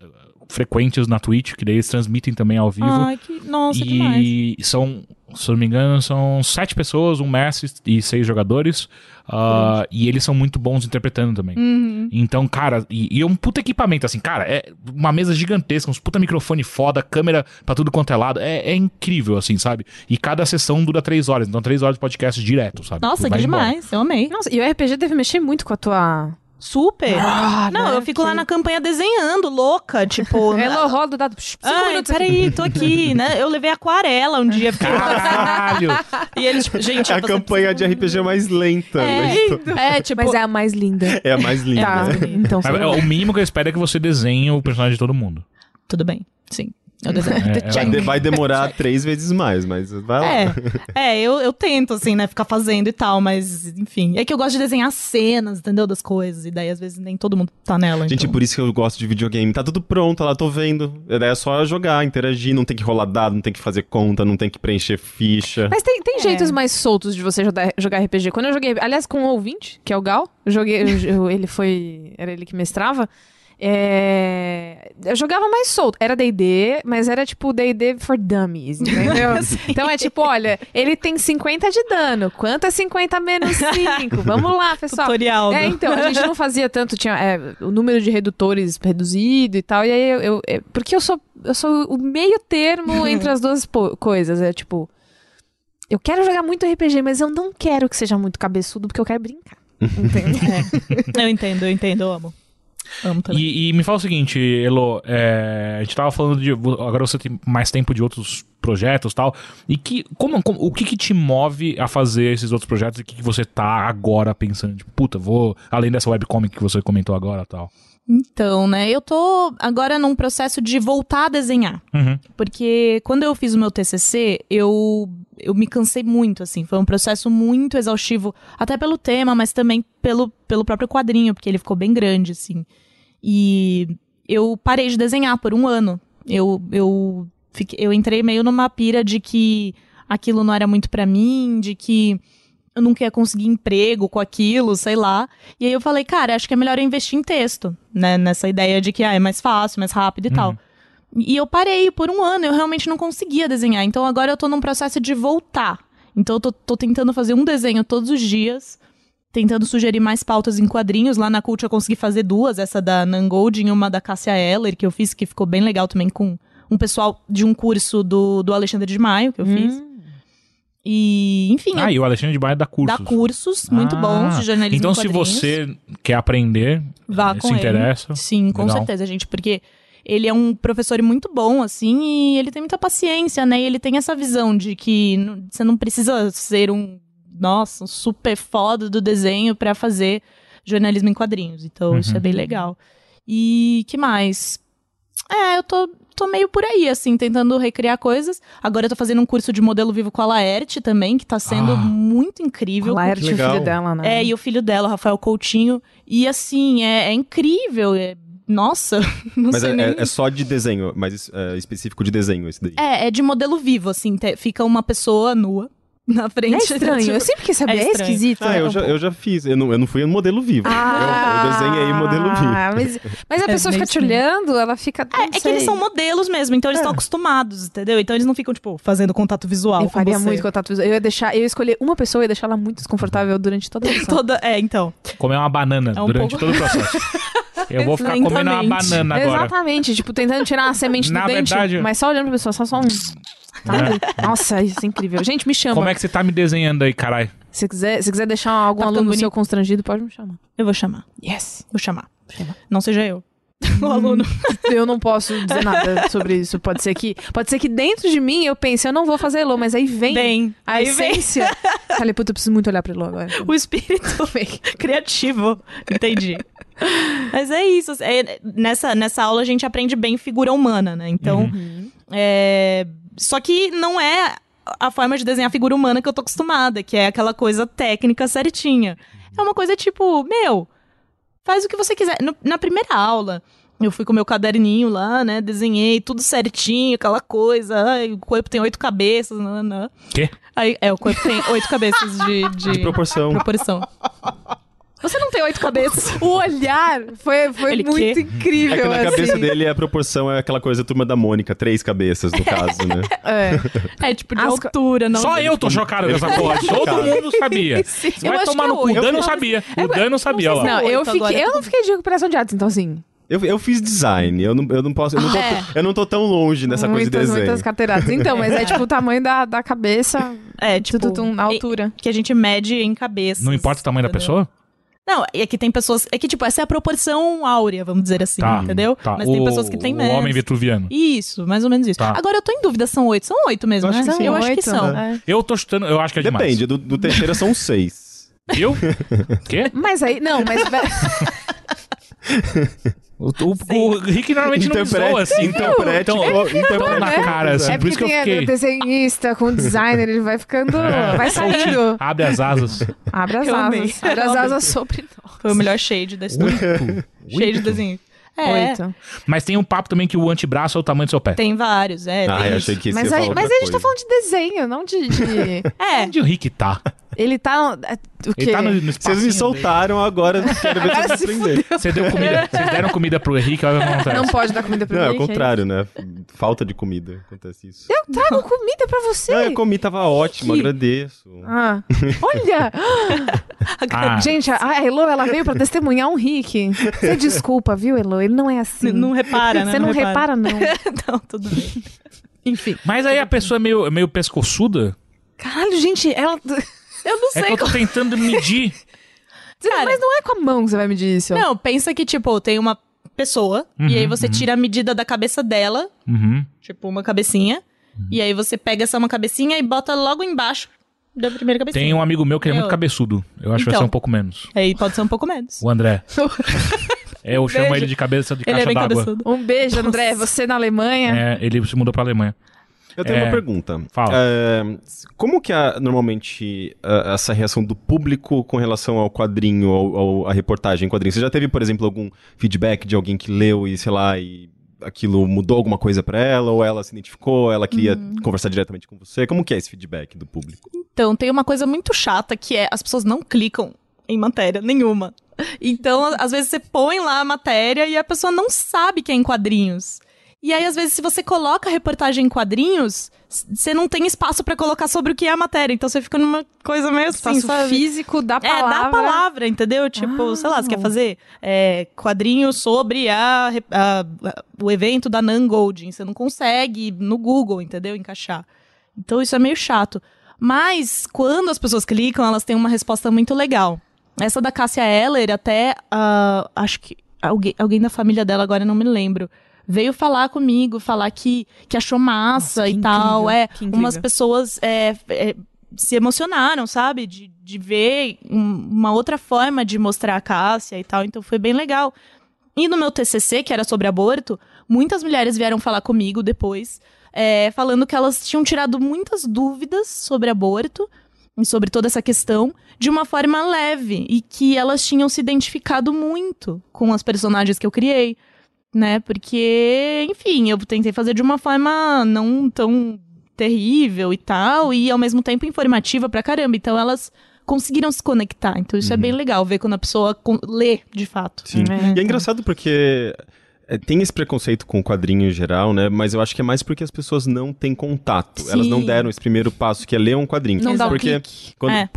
frequentes na Twitch, que daí eles transmitem também ao vivo. Ai, que... Nossa, e demais. são, se eu não me engano, são sete pessoas, um mestre e seis jogadores. Uh, e eles são muito bons interpretando também. Uhum. Então, cara, e, e, é um puta equipamento, assim, cara, é uma mesa gigantesca, uns puta microfone foda, câmera pra tudo quanto é lado. É, é incrível, assim, sabe? E cada sessão dura três horas, então três horas de podcast direto, sabe? Nossa, que demais, embora. eu amei. Nossa, e o RPG deve mexer muito com a tua Super. Ah, não, né? eu fico que... lá na campanha desenhando, louca, tipo... Ela roda o dado... Cinco Ai, peraí, tô aqui, né? Eu levei aquarela um dia. Caralho! e eles, tipo, gente... É a campanha de RPG mais lenta. É, é, tipo... Mas é a mais linda. É a mais linda. Tá, então... Mas, o mínimo que eu espero é que você desenhe o personagem de todo mundo. Tudo bem, sim. É, é, vai demorar três vezes mais, mas vai lá. É, é eu, eu tento, assim, né, ficar fazendo e tal, mas, enfim. É que eu gosto de desenhar cenas, entendeu? Das coisas, e daí às vezes nem todo mundo tá nela. Gente, então. por isso que eu gosto de videogame. Tá tudo pronto, lá tô vendo. A ideia é só jogar, interagir, não tem que rolar dado, não tem que fazer conta, não tem que preencher ficha. Mas tem, tem é. jeitos mais soltos de você jogar, jogar RPG. Quando eu joguei, aliás, com um ouvinte, que é o Gal, eu joguei, eu, eu, ele foi, era ele que mestrava. É... Eu jogava mais solto. Era DD, mas era tipo DD for dummies, entendeu? então é tipo, olha, ele tem 50 de dano. Quanto é 50 menos 5? Vamos lá, pessoal. Tutorial. É, então, a gente não fazia tanto, tinha é, o número de redutores reduzido e tal. E aí eu. eu, eu porque eu sou, eu sou o meio termo entre as duas coisas. É tipo. Eu quero jogar muito RPG, mas eu não quero que seja muito cabeçudo, porque eu quero brincar. Entende? É. Eu entendo, eu entendo, eu amo. Amo também. E, e me fala o seguinte, Elo, é, a gente tava falando de. Agora você tem mais tempo de outros projetos tal. E que, como, como, o que, que te move a fazer esses outros projetos e o que, que você tá agora pensando? Tipo, puta, vou. Além dessa webcomic que você comentou agora tal. Então, né, eu tô agora num processo de voltar a desenhar. Uhum. Porque quando eu fiz o meu TCC, eu, eu me cansei muito, assim. Foi um processo muito exaustivo, até pelo tema, mas também pelo, pelo próprio quadrinho, porque ele ficou bem grande, assim. E eu parei de desenhar por um ano. Eu, eu, fiquei, eu entrei meio numa pira de que aquilo não era muito para mim, de que eu nunca ia conseguir emprego com aquilo, sei lá. E aí eu falei, cara, acho que é melhor eu investir em texto, né? Nessa ideia de que ah, é mais fácil, mais rápido e Uhum. tal. E eu parei por um ano, eu realmente não conseguia desenhar. Então agora eu tô num processo de voltar. Então eu tô, tô tentando fazer um desenho todos os dias, tentando sugerir mais pautas em quadrinhos. Lá na Cult eu consegui fazer duas, essa da Nangold e uma da Cássia Eller, que eu fiz, que ficou bem legal também com um pessoal de um curso do, do Alexandre de Maio, que eu fiz. E, enfim, eu Ah, e o Alexandre de Baia dá cursos. dá cursos muito Ah, bons de jornalismo Então, se você quer aprender, Vá eh, com se ele. interessa. Sim, com Legal. certeza, gente, porque ele é um professor muito bom, assim, e ele tem muita paciência, né? E ele tem essa visão de que você não precisa ser um, nossa, um super foda do desenho pra fazer jornalismo em quadrinhos. Então, isso Uhum. é bem legal. E que mais? É, eu tô, tô meio por aí, assim, tentando recriar coisas. Agora eu tô fazendo um curso de modelo vivo com a Laerte também, que tá sendo Ah. muito incrível. A Laerte, o legal. filho dela, né? É, e o filho dela, o Rafael Coutinho. E assim, é, é incrível. é- Nossa, não Mas sei é, nem. é- é só de desenho, mas é, específico de desenho esse daí. É, é de modelo vivo, assim. te- fica uma pessoa nua na frente. É estranho. Tipo, Eu sempre quis saber. É É, esquisito. Ah, É eu já, eu já fiz. Eu não, eu não fui um modelo vivo. eu, eu desenhei modelo vivo. Ah, Mas, mas a É pessoa fica te olhando, ela fica. É, é que eles são modelos mesmo, então eles estão acostumados, entendeu? Então eles não ficam, tipo, fazendo contato visual. Eu com faria você. muito contato visual. Eu ia deixar, eu ia escolher uma pessoa e deixar ela muito desconfortável durante toda a. Toda, é, então. Comer uma banana É um durante pouco- todo o processo. Eu vou ficar comendo uma banana agora. Exatamente, tipo, tentando tirar a semente do Na dente, verdade- mas só olhando pra pessoa, só, só um. Sabe? Nossa, isso é incrível. Gente, me chama. Como é que você tá me desenhando aí, caralho? Se quiser, se quiser deixar algum Tá aluno seu bonito. constrangido, pode me chamar. Eu vou chamar. Yes. Vou chamar. Chama. Não seja eu. o aluno. Eu não posso dizer nada sobre isso. Pode ser que, pode ser que dentro de mim eu pense, eu não vou fazer Elo, mas aí vem Bem, a aí vem essência. Falei, puta, eu preciso muito olhar pra Elo agora. o espírito criativo. Entendi. Mas é isso. é- nessa, nessa aula a gente aprende bem figura humana, né? Então. Uhum. é, só que não é a forma de desenhar figura humana que eu tô acostumada, que é aquela coisa técnica certinha. É uma coisa tipo, meu, faz o que você quiser. No- na primeira aula. Eu fui com meu caderninho lá, né? Desenhei tudo certinho, aquela coisa. Ai, o corpo tem oito cabeças. Não, não. Quê? Aí, é, o corpo tem oito cabeças de, de, De proporção. proporção. Você não tem oito cabeças. O olhar foi, foi Ele muito quê? incrível. É que na assim. cabeça dele a proporção é aquela coisa turma da Mônica, três cabeças no caso, né? É. É tipo de As altura, não. Só eu tô chocado com essa porra. Todo mundo sabia. Sim. Vai acho tomar no cu. O oito. Dan não Eu- sabia. O Dan não sabia, é Não, eu, fiquei, eu não fiquei de recuperação de atos, então assim. Eu, eu fiz design, eu não, eu não posso. Eu não, tô, É. eu não tô tão longe nessa coisa de muitas, desenho. muitas carteiradas. Então, mas é tipo o tamanho da, da cabeça, É, tipo, tudo, na e- altura. que a gente mede em cabeça. Não importa o tamanho da pessoa? Não, é que tem pessoas. É que, tipo, essa é a proporção áurea, vamos dizer assim, Tá. entendeu? Tá. Mas tem O- pessoas que têm O menos. homem vitruviano. Isso, mais ou menos isso. Tá. Agora eu tô em dúvida, são oito? São oito mesmo, Eu acho né? Eu acho que são. né? Eu tô chutando, eu acho que é demais. Depende, do, do Teixeira são seis. Eu? Quê? Mas aí, não, mas. O, o, o Rick normalmente não zoa assim. interprete Então, co- então interprete na cara, assim. é por isso porque que eu tem fiquei. desenhista com designer, ele vai ficando. É, vai saindo. Abre as asas. Abre as Eu amei. asas. Abre as asas sobre nós. Foi o melhor shade da história. Oito. Shade de desenho. É, Oito. Mas tem um papo também que o antebraço é o tamanho do seu pé. tem vários, é. Ah, tem eu isso. achei que Mas aí, mas a gente tá falando de desenho, não de. de- É, Onde o Rick tá? Ele tá. O quê? Ele tá no, no Vocês me soltaram, agora quero ver Agora se aprender. dele. Você deu comida. Vocês deram comida pro Henrique, olha o que acontece. Não pode dar comida pra Não, é o que contrário, né? Falta de comida, acontece isso. Eu trago comida pra você. Não, eu comi, tava ótimo, Que- agradeço. Ah, olha! Ah, Gente, a a Elo, ela veio pra testemunhar um Rick. Você desculpa, viu, Elo? Ele não é assim. não repara, né? Você não, repara, não. não, tudo bem. Enfim. mas aí a pessoa é meio, é meio pescoçuda. Caralho, gente, ela. Eu não É sei que eu tô tentando medir. Cara, mas não é com a mão que você vai medir isso. Não, pensa que, tipo, tem uma pessoa, uhum, e aí você uhum. tira a medida da cabeça dela, uhum. tipo, uma cabecinha, e aí você pega essa uma cabecinha e bota logo embaixo da primeira cabecinha. Tem um amigo meu que é muito cabeçudo. Eu acho então, que vai ser então. um pouco menos. Aí pode ser um pouco menos. O André. É, eu chamo ele de cabeça de caixa é d'água. Um beijo, André. Você na Alemanha. É, ele se mudou pra Alemanha. Eu tenho é... uma pergunta. Fala. É, como que é normalmente essa reação do público com relação ao quadrinho, ou à reportagem em quadrinho? Você já teve, por exemplo, algum feedback de alguém que leu e, sei lá, e aquilo mudou alguma coisa para ela, ou ela se identificou, ela queria hum. conversar diretamente com você? Como que é esse feedback do público? Então, tem uma coisa muito chata que é as pessoas não clicam em matéria nenhuma. Então, às vezes você põe lá a matéria e a pessoa não sabe que é em quadrinhos. E aí, às vezes, se você coloca a reportagem em quadrinhos, você não tem espaço para colocar sobre o que é a matéria. Então você fica numa coisa meio assim, espaço sabe? físico da palavra. É, da palavra, entendeu? Tipo, ah. sei lá, você quer ah. fazer é, quadrinho sobre a, a, a, o evento da Nan Golding. Você não consegue no Google, entendeu? Encaixar. Então isso é meio chato. Mas, quando as pessoas clicam, elas têm uma resposta muito legal. Essa da Cássia Eller, até, uh, acho que alguém, alguém da família dela, agora eu não me lembro, veio falar comigo, falar que, que achou massa Nossa, e tal. é, umas pessoas é, é, se emocionaram, sabe? De, de ver um, uma outra forma de mostrar a Cássia e tal. Então foi bem legal. E no meu TCC, que era sobre aborto, muitas mulheres vieram falar comigo depois, é, falando que elas tinham tirado muitas dúvidas sobre aborto e sobre toda essa questão de uma forma leve e que elas tinham se identificado muito com as personagens que eu criei né? Porque, enfim, eu tentei fazer de uma forma não tão terrível e tal, e ao mesmo tempo informativa pra caramba. Então elas conseguiram se conectar. Então isso é uhum. é bem legal ver quando a pessoa lê de fato. Sim. É, e é engraçado porque tem esse preconceito com o quadrinho em geral, né? Mas eu acho que é mais porque as pessoas não têm contato. Sim. Elas não deram esse primeiro passo, que é ler um quadrinho. Não dá porque quando, é.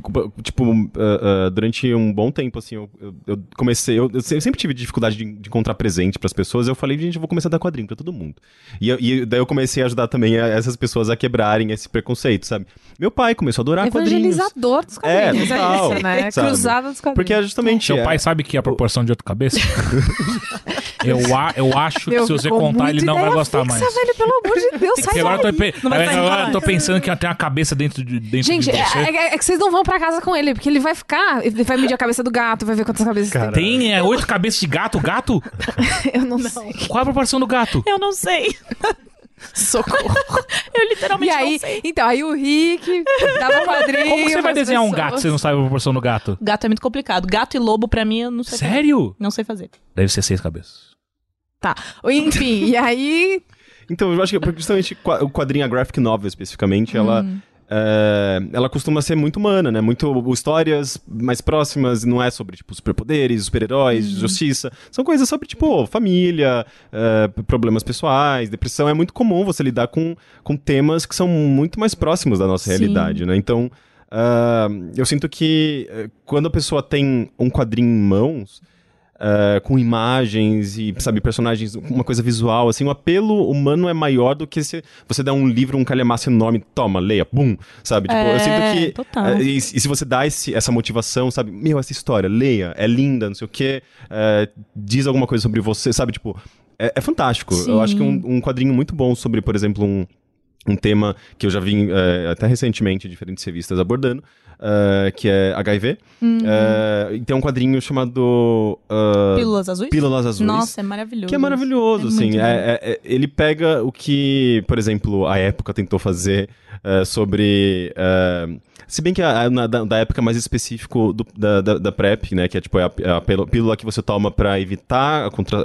tipo, uh, uh, durante um bom tempo, assim, eu, eu comecei. Eu, eu, sempre tive dificuldade de, de encontrar presente para as pessoas. Eu falei, gente, eu vou começar a dar quadrinho para todo mundo. E, e, daí eu comecei a ajudar também a, essas pessoas a quebrarem esse preconceito, sabe? Meu pai começou a adorar Evangelizador quadrinhos. dos quadrinhos. É, total, é isso, né? Cruzada dos quadrinhos. Porque é justamente. Seu pai sabe que é a proporção de outra cabeça? eu, eu acho que se você contar, ele não vai gostar mais. velho, pelo amor de Deus, sai agora eu tô, pe... agora eu tô pensando que tem uma cabeça dentro de dentro Gente, de você. É, é, é, que vocês não vão pra casa com ele, porque ele vai ficar, ele vai medir a cabeça do gato, vai ver quantas cabeças Caralho. tem. Tem é, oito cabeças de gato? Gato? eu não, não sei. Qual a proporção do gato? Eu não sei. Socorro. eu literalmente e aí, não sei. Então, aí o Rick dava quadrinho. Como você vai desenhar pessoas? um gato se você não sabe a proporção do gato? Gato é muito complicado. Gato e lobo, pra mim, eu não sei. Sério? Fazer. Não sei fazer. Deve ser seis cabeças. Tá. Enfim, e aí. Então, eu acho que justamente o quadrinho, a graphic novel especificamente, hum. ela. É, ela costuma ser muito humana, né? Muito histórias mais próximas, não é sobre, tipo, superpoderes, super-heróis, uhum. justiça. São coisas sobre, tipo, família, é, problemas pessoais, depressão. É muito comum você lidar com, com temas que são muito mais próximos da nossa Sim. realidade, né? Então, uh, eu sinto que quando a pessoa tem um quadrinho em mãos, Uh, com imagens e, sabe, personagens, uma coisa visual, assim, o apelo humano é maior do que se você der um livro, um calhamaço enorme, toma, leia, bum, sabe? Tipo, é, eu sinto que... Uh, e, e, se você dá esse, essa motivação, sabe? Meu, essa história, leia, é linda, não sei o quê, uh, diz alguma coisa sobre você, sabe? Tipo, é, é fantástico. Sim. Eu acho que um, um quadrinho muito bom sobre, por exemplo, um um tema que eu já vi uh, até recentemente em diferentes revistas abordando, uh, que é HIV. Uhum. Uh, e tem um quadrinho chamado... Pílulas Azuis? Pílulas Azuis. Nossa, é maravilhoso. Que é maravilhoso, é assim. É, é, é, ele pega o que, por exemplo, a época tentou fazer sobre... se bem que a, na, da, época mais específico do, da, da, da, PrEP, né? Que é tipo a, a pílula que você toma para evitar a contra,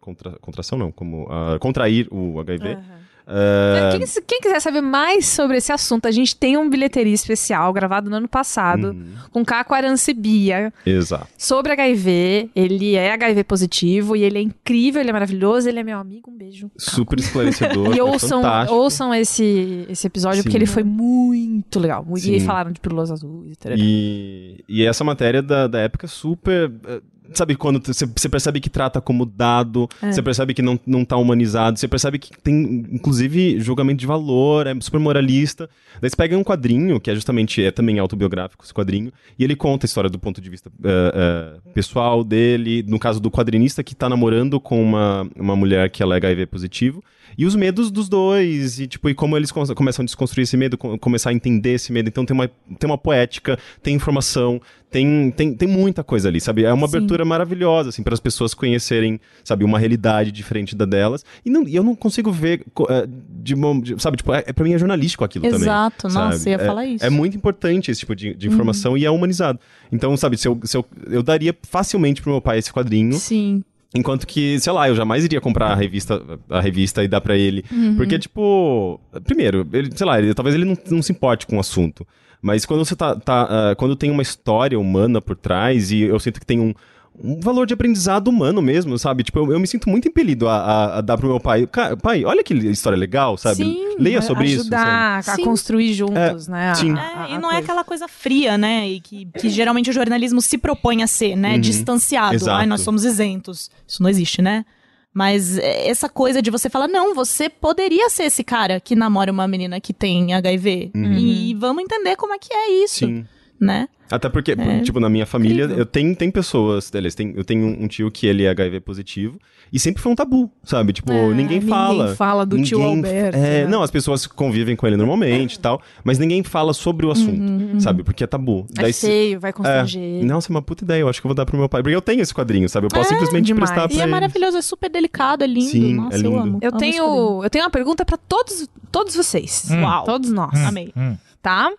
contra, contração, não, como contrair o HIV. Uhum. Uh... Quem, quem, quiser saber mais sobre esse assunto, a gente tem um bilheteria especial gravado no ano passado uhum. com Caco Arancibia. Exato. Sobre HIV. Ele é HIV positivo e ele é incrível, ele é maravilhoso, ele é meu amigo. Um beijo. Caco. Super esclarecedor. e ouçam, ouçam esse, esse episódio Sim. porque ele foi muito legal. Sim. E falaram de pílulas azuis. E, e essa matéria da, da época super. Uh, sabe, quando você percebe que trata como dado, você é. percebe que não, não tá humanizado, você percebe que tem, inclusive, julgamento de valor, é super moralista. Daí você pega um quadrinho, que é justamente, é também autobiográfico esse quadrinho, e ele conta a história do ponto de vista uh, uh, pessoal dele, no caso do quadrinista que tá namorando com uma, uma mulher que ela é HIV positivo, e os medos dos dois, e tipo, e como eles começam a desconstruir esse medo, começar a entender esse medo. Então tem uma, tem uma poética, tem informação, tem, tem, tem muita coisa ali, sabe? É uma Sim. abertura maravilhosa, assim, para as pessoas conhecerem, sabe, uma realidade diferente da delas. E, não, eu não consigo ver uh, de, de, sabe, tipo, é, é, pra mim é jornalístico aquilo Exato, também. Exato, nossa, ia é, falar isso. É muito importante esse tipo de, de informação uhum. e é humanizado. Então, sabe, se eu, se eu, eu daria facilmente pro meu pai esse quadrinho. Sim. Enquanto que, sei lá, eu jamais iria comprar a revista, a revista e dar para ele. Uhum. Porque, tipo, primeiro, ele, sei lá, ele, talvez ele não, não se importe com o assunto. Mas quando você tá. tá uh, quando tem uma história humana por trás, e eu sinto que tem um, um valor de aprendizado humano mesmo, sabe? Tipo, eu, eu me sinto muito impelido a, a, a, dar pro meu pai. pai, olha que história legal, sabe? Sim, Leia sobre ajudar isso. Ajudar a construir juntos, é, né? Sim. É, e não é aquela coisa fria, né? E que, que geralmente o jornalismo se propõe a ser, né? Uhum. Distanciado. Exato. Ai, nós somos isentos. Isso não existe, né? Mas essa coisa de você falar, não, você poderia ser esse cara que namora uma menina que tem HIV. Uhum. E vamos entender como é que é isso. Sim. Né? Até porque, é. tipo, na minha família, incrível. eu tenho, tem pessoas, aliás, tem, eu tenho um tio que ele é HIV positivo, e sempre foi um tabu, sabe? Tipo, é, ninguém fala. Ninguém fala do ninguém, tio Alberto. É, né? Não, as pessoas convivem com ele normalmente e tal, mas ninguém fala sobre o assunto, uhum, uhum. sabe? Porque é tabu. É Daí, feio, vai constranger. É, nossa, é uma puta ideia, eu acho que eu vou dar pro meu pai. Porque eu tenho esse quadrinho, sabe? Eu posso é, simplesmente demais. prestar pra E é ele. maravilhoso, é super delicado, é lindo. Sim, nossa, é lindo. eu amo. Eu, amo tenho, eu tenho uma pergunta para todos, todos vocês. Hum. Uau. Todos nós. Hum. Amei. Hum. Tá?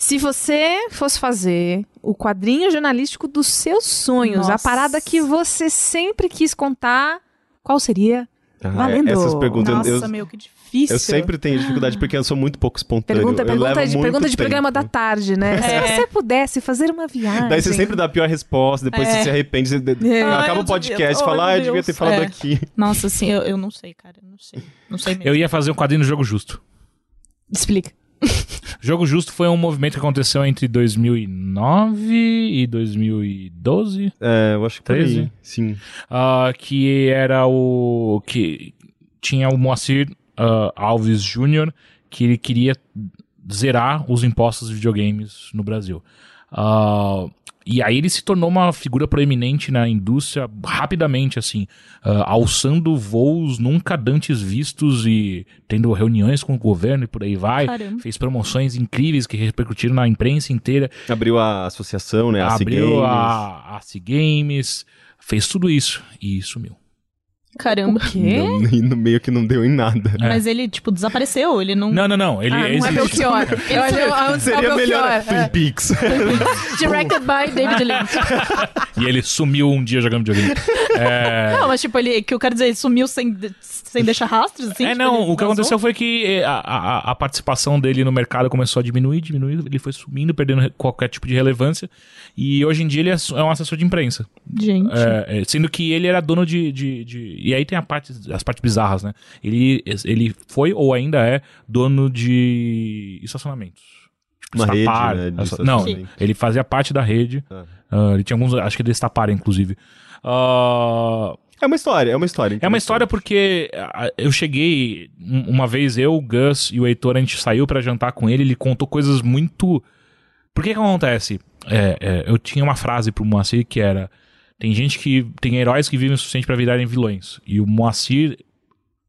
Se você fosse fazer o quadrinho jornalístico dos seus sonhos, Nossa. a parada que você sempre quis contar, qual seria? Ah, Valendo. Essas perguntas. Nossa, eu, meu, que difícil. Eu sempre tenho dificuldade porque eu sou muito pouco espontâneo. Pergunta, pergunta, de, pergunta de programa da tarde, né? É. Se você pudesse fazer uma viagem. Daí você sempre dá a pior resposta, depois é. você se arrepende. Você é. acaba o podcast e fala, ah, eu devia ter falado é. aqui. Nossa, assim, eu, eu não sei, cara. Eu não sei. Não sei mesmo. Eu ia fazer um quadrinho no jogo justo. Explica. Jogo Justo foi um movimento que aconteceu entre 2009 e 2012. É, eu acho que 13. Aí, sim. Uh, que era o. que tinha o Moacir uh, Alves Júnior, que ele queria zerar os impostos de videogames no Brasil. Uh, e aí ele se tornou uma figura proeminente na indústria rapidamente, assim, uh, alçando voos nunca dantes vistos e tendo reuniões com o governo e por aí vai. Caramba. Fez promoções incríveis que repercutiram na imprensa inteira. Abriu a associação, né? A Abriu a, a Games, fez tudo isso e sumiu. Caramba. O quê? Não, no meio que não deu em nada. É. Mas ele, tipo, desapareceu, ele não... Não, não, não, ele ah, não existe. é Belchior. Eu acho que Seria melhor Twin Peaks. Directed by David Lynch. e ele sumiu um dia jogando videogame. É... Não, mas tipo, ele, que eu quero dizer, ele sumiu sem, sem deixar rastros, assim? É, tipo, não, o que aconteceu foi que a, a, a, participação dele no mercado começou a diminuir, diminuir, ele foi sumindo, perdendo qualquer tipo de relevância, e hoje em dia ele é, é um assessor de imprensa. Gente. É, sendo que ele era dono de, de, de... E aí tem a parte, as partes bizarras, né? Ele, ele foi ou ainda é dono de estacionamentos. Tipo, Uma rede, né, essa, Não, ele fazia parte da rede. Ah. Uh, ele tinha alguns, acho que eles taparam, inclusive. Uh, é uma história, é uma história. É uma história porque eu cheguei uma vez, eu, o Gus e o Heitor, a gente saiu para jantar com ele, ele contou coisas muito. Por que que acontece? É, é, eu tinha uma frase pro Moacir que era: tem gente que. tem heróis que vivem o suficiente para virarem vilões. E o Moacir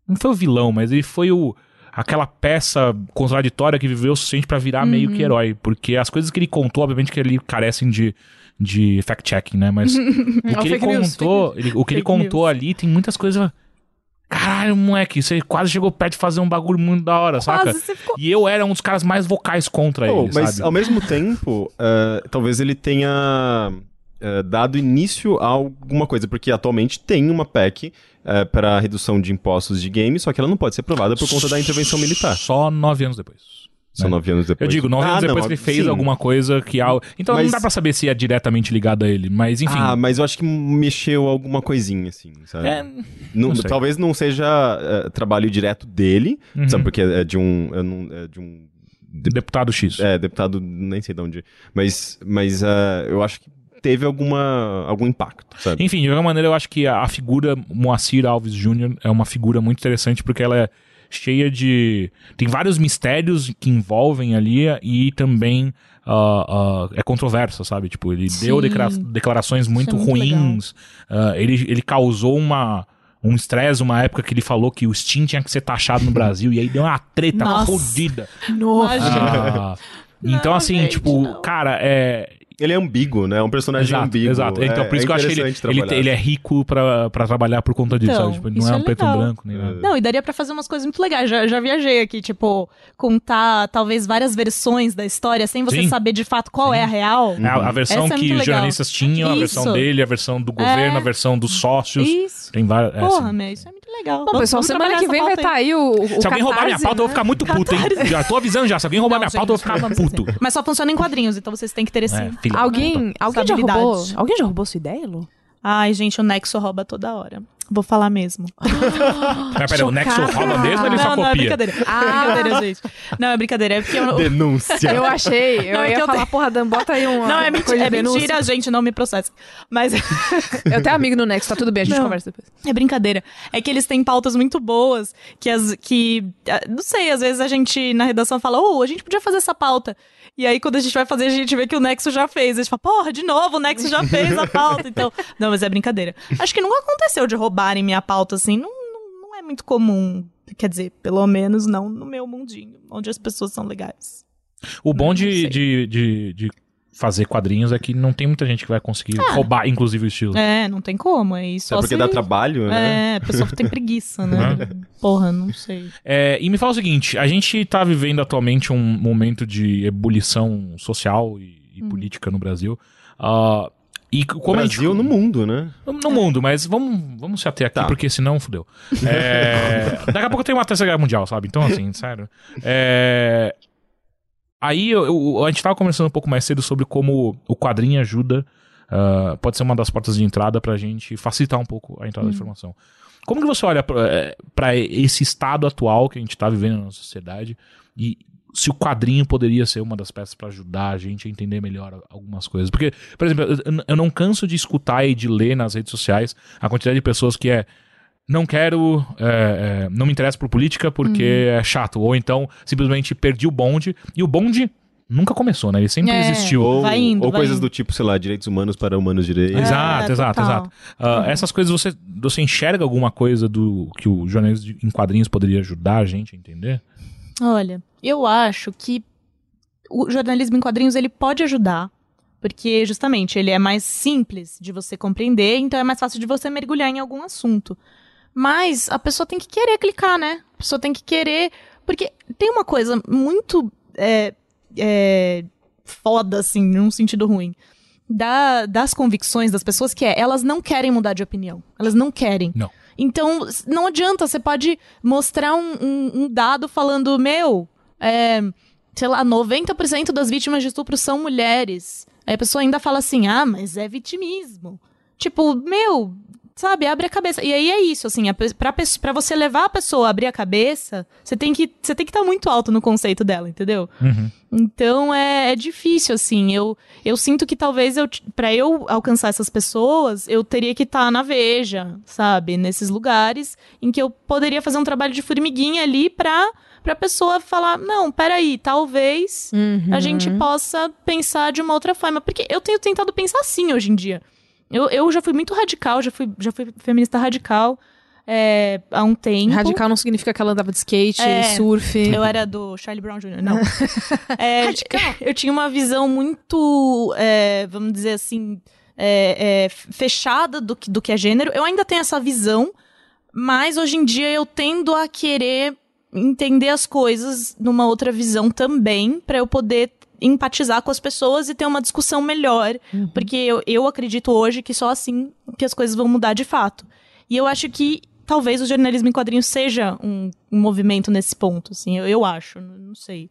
não foi o vilão, mas ele foi o aquela peça contraditória que viveu o suficiente para virar uhum. meio que herói. Porque as coisas que ele contou, obviamente, que ele carecem de de fact-checking, né? Mas o que ele contou, ele, o que ele contou ali tem muitas coisas. Caralho, moleque, você quase chegou perto de fazer um bagulho muito da hora, quase, saca? Ficou... E eu era um dos caras mais vocais contra oh, ele, mas sabe? ao mesmo tempo, uh, talvez ele tenha uh, dado início a alguma coisa, porque atualmente tem uma PEC uh, eh, para redução de impostos de games, só que ela não pode ser aprovada por conta da intervenção militar. Só nove anos depois. São né? nove anos depois. Eu digo, nove ah, anos depois não, que ele fez sim. alguma coisa que... Então mas... não dá pra saber se é diretamente ligado a ele, mas enfim. Ah, mas eu acho que mexeu alguma coisinha, assim, sabe? É... Não, não talvez não seja uh, trabalho direto dele, uhum. sabe? Porque é de um... É de um Deputado X. É, deputado, nem sei de onde. Mas, mas uh, eu acho que teve alguma, algum impacto, sabe? Enfim, de qualquer maneira, eu acho que a, a figura Moacir Alves Jr. é uma figura muito interessante porque ela é cheia de. Tem vários mistérios que envolvem ali e também uh, uh, é controversa, sabe? Tipo, ele Sim. deu declara declarações muito, é muito ruins, uh, ele, ele causou uma um estresse, uma época que ele falou que o Steam tinha que ser taxado no Brasil, e aí deu uma treta fodida. Nossa. então, assim, tipo, não. cara, é, ele é ambíguo, né? É um personagem exato, ambíguo. Exato. Então, é, por isso é que eu acho que ele, ele, ele, é rico pra, pra trabalhar por conta disso, então, Tipo, não é um é preto e branco, nem nada. Não, e daria pra fazer umas coisas muito legais. Já, já viajei aqui, tipo, contar talvez várias versões da história sem você Sim. saber de fato qual Sim. é a real. É, a, a, versão Essa é que os jornalistas tinham, a versão dele, a versão do governo, a versão dos sócios. Isso. Tem várias. Porra, assim. meu, isso é muito legal. Bom, pessoal, semana que vem vai estar tá aí o, o Se catarse, alguém roubar minha pauta, né? eu vou ficar muito puto, hein? Já tô avisando já. Se alguém roubar não, minha gente, pauta, eu vou ficar puto. Mas só funciona em quadrinhos, então vocês têm que ter esse. É, alguém, alguém já roubou? Alguém já roubou sua ideia, Lu? Ai, gente, o Nexo rouba toda hora. Vou falar mesmo. Peraí, pera, o Nexo rouba mesmo ou ele não, só não, copia? Não, é brincadeira. Ah. É brincadeira, gente. Não, é brincadeira. É porque eu... Denúncia. Eu achei. Eu não, é ia é falar, eu... porra, Dan, bota aí uma Não, é mentira, é mentira, gente, não me processa. Mas... eu tenho amigo no Nexo, tá tudo bem, a gente não, conversa depois. É brincadeira. É que eles têm pautas muito boas, que, as, que... Ah, não sei, às vezes a gente, na redação, fala, oh, a gente podia fazer essa pauta. E aí, quando a gente vai fazer, a gente vê que o Nexo já fez. A gente fala, porra, de novo, o Nexo já fez a pauta. Então, não, mas é brincadeira. Acho que nunca aconteceu de roubarem minha pauta assim. Não, não, não é muito comum. Quer dizer, pelo menos não no meu mundinho, onde as pessoas são legais. O bom de, de, de, de fazer quadrinhos é que não tem muita gente que vai conseguir ah. roubar, inclusive, o estilo. É, não tem como. É isso. É porque dá trabalho, né? É, a pessoa tem preguiça, né? Porra, não sei. É, e me fala o seguinte: a gente tá vivendo atualmente um momento de ebulição social e, e hum. política no Brasil. Uh, e como Brasil gente... no mundo, né? No, no é. mundo, mas vamos, vamos se ater aqui, tá. porque senão fudeu. É... Daqui a pouco tem uma terceira guerra mundial, sabe? Então, assim, sério. É... Aí eu, eu, a gente tava conversando um pouco mais cedo sobre como o quadrinho ajuda, uh, pode ser uma das portas de entrada pra gente facilitar um pouco a entrada hum. da informação. Como que você olha para eh, esse estado atual que a gente tá vivendo na sociedade e se o quadrinho poderia ser uma das peças para ajudar a gente a entender melhor algumas coisas? Porque, por exemplo, eu, eu não canso de escutar e de ler nas redes sociais a quantidade de pessoas que é não quero, é, é, não me interesso por política porque uhum. é chato. Ou então, simplesmente perdi o bonde. E o bonde nunca começou, né? Ele sempre é, existiu. Ou, indo, ou coisas indo. do tipo, sei lá, direitos humanos para humanos direitos. É, exato, exato, exato. Uh, uhum. Essas coisas, você, você enxerga alguma coisa do que o jornalismo em quadrinhos poderia ajudar a gente a entender? Olha, eu acho que o jornalismo em quadrinhos ele pode ajudar, porque justamente ele é mais simples de você compreender, então é mais fácil de você mergulhar em algum assunto. Mas a pessoa tem que querer clicar, né? A pessoa tem que querer. Porque tem uma coisa muito é, é, foda, assim, num sentido ruim. Da, das convicções das pessoas que é, elas não querem mudar de opinião. Elas não querem. Não. Então, não adianta, você pode mostrar um, um, um dado falando, meu, é, sei lá, 90% das vítimas de estupro são mulheres. Aí a pessoa ainda fala assim, ah, mas é vitimismo. Tipo, meu, sabe, abre a cabeça. E aí é isso, assim, pra, pra você levar a pessoa a abrir a cabeça, você tem que você tem que estar tá muito alto no conceito dela, entendeu? Uhum. Então é, é, difícil, assim. Eu, eu sinto que talvez eu, para eu alcançar essas pessoas, eu teria que estar tá na Veja, sabe? Nesses lugares em que eu poderia fazer um trabalho de formiguinha ali pra pra pessoa falar, não, peraí, talvez uhum. a gente possa pensar de uma outra forma. Porque eu tenho tentado pensar assim hoje em dia. Eu, eu já fui muito radical, já fui, já fui feminista radical. É, há um tempo. Radical não significa que ela andava de skate, é, surf. Eu era do Charlie Brown Jr., não. é, radical. Eu tinha uma visão muito, é, vamos dizer assim, é, fechada do que, do que é gênero. Eu ainda tenho essa visão, mas hoje em dia eu tendo a querer entender as coisas numa outra visão também, para eu poder empatizar com as pessoas e ter uma discussão melhor. Uhum. Porque eu, eu acredito hoje que só assim que as coisas vão mudar de fato. E eu acho que talvez o jornalismo em quadrinhos seja um, um movimento nesse ponto, assim, eu, eu acho, não sei.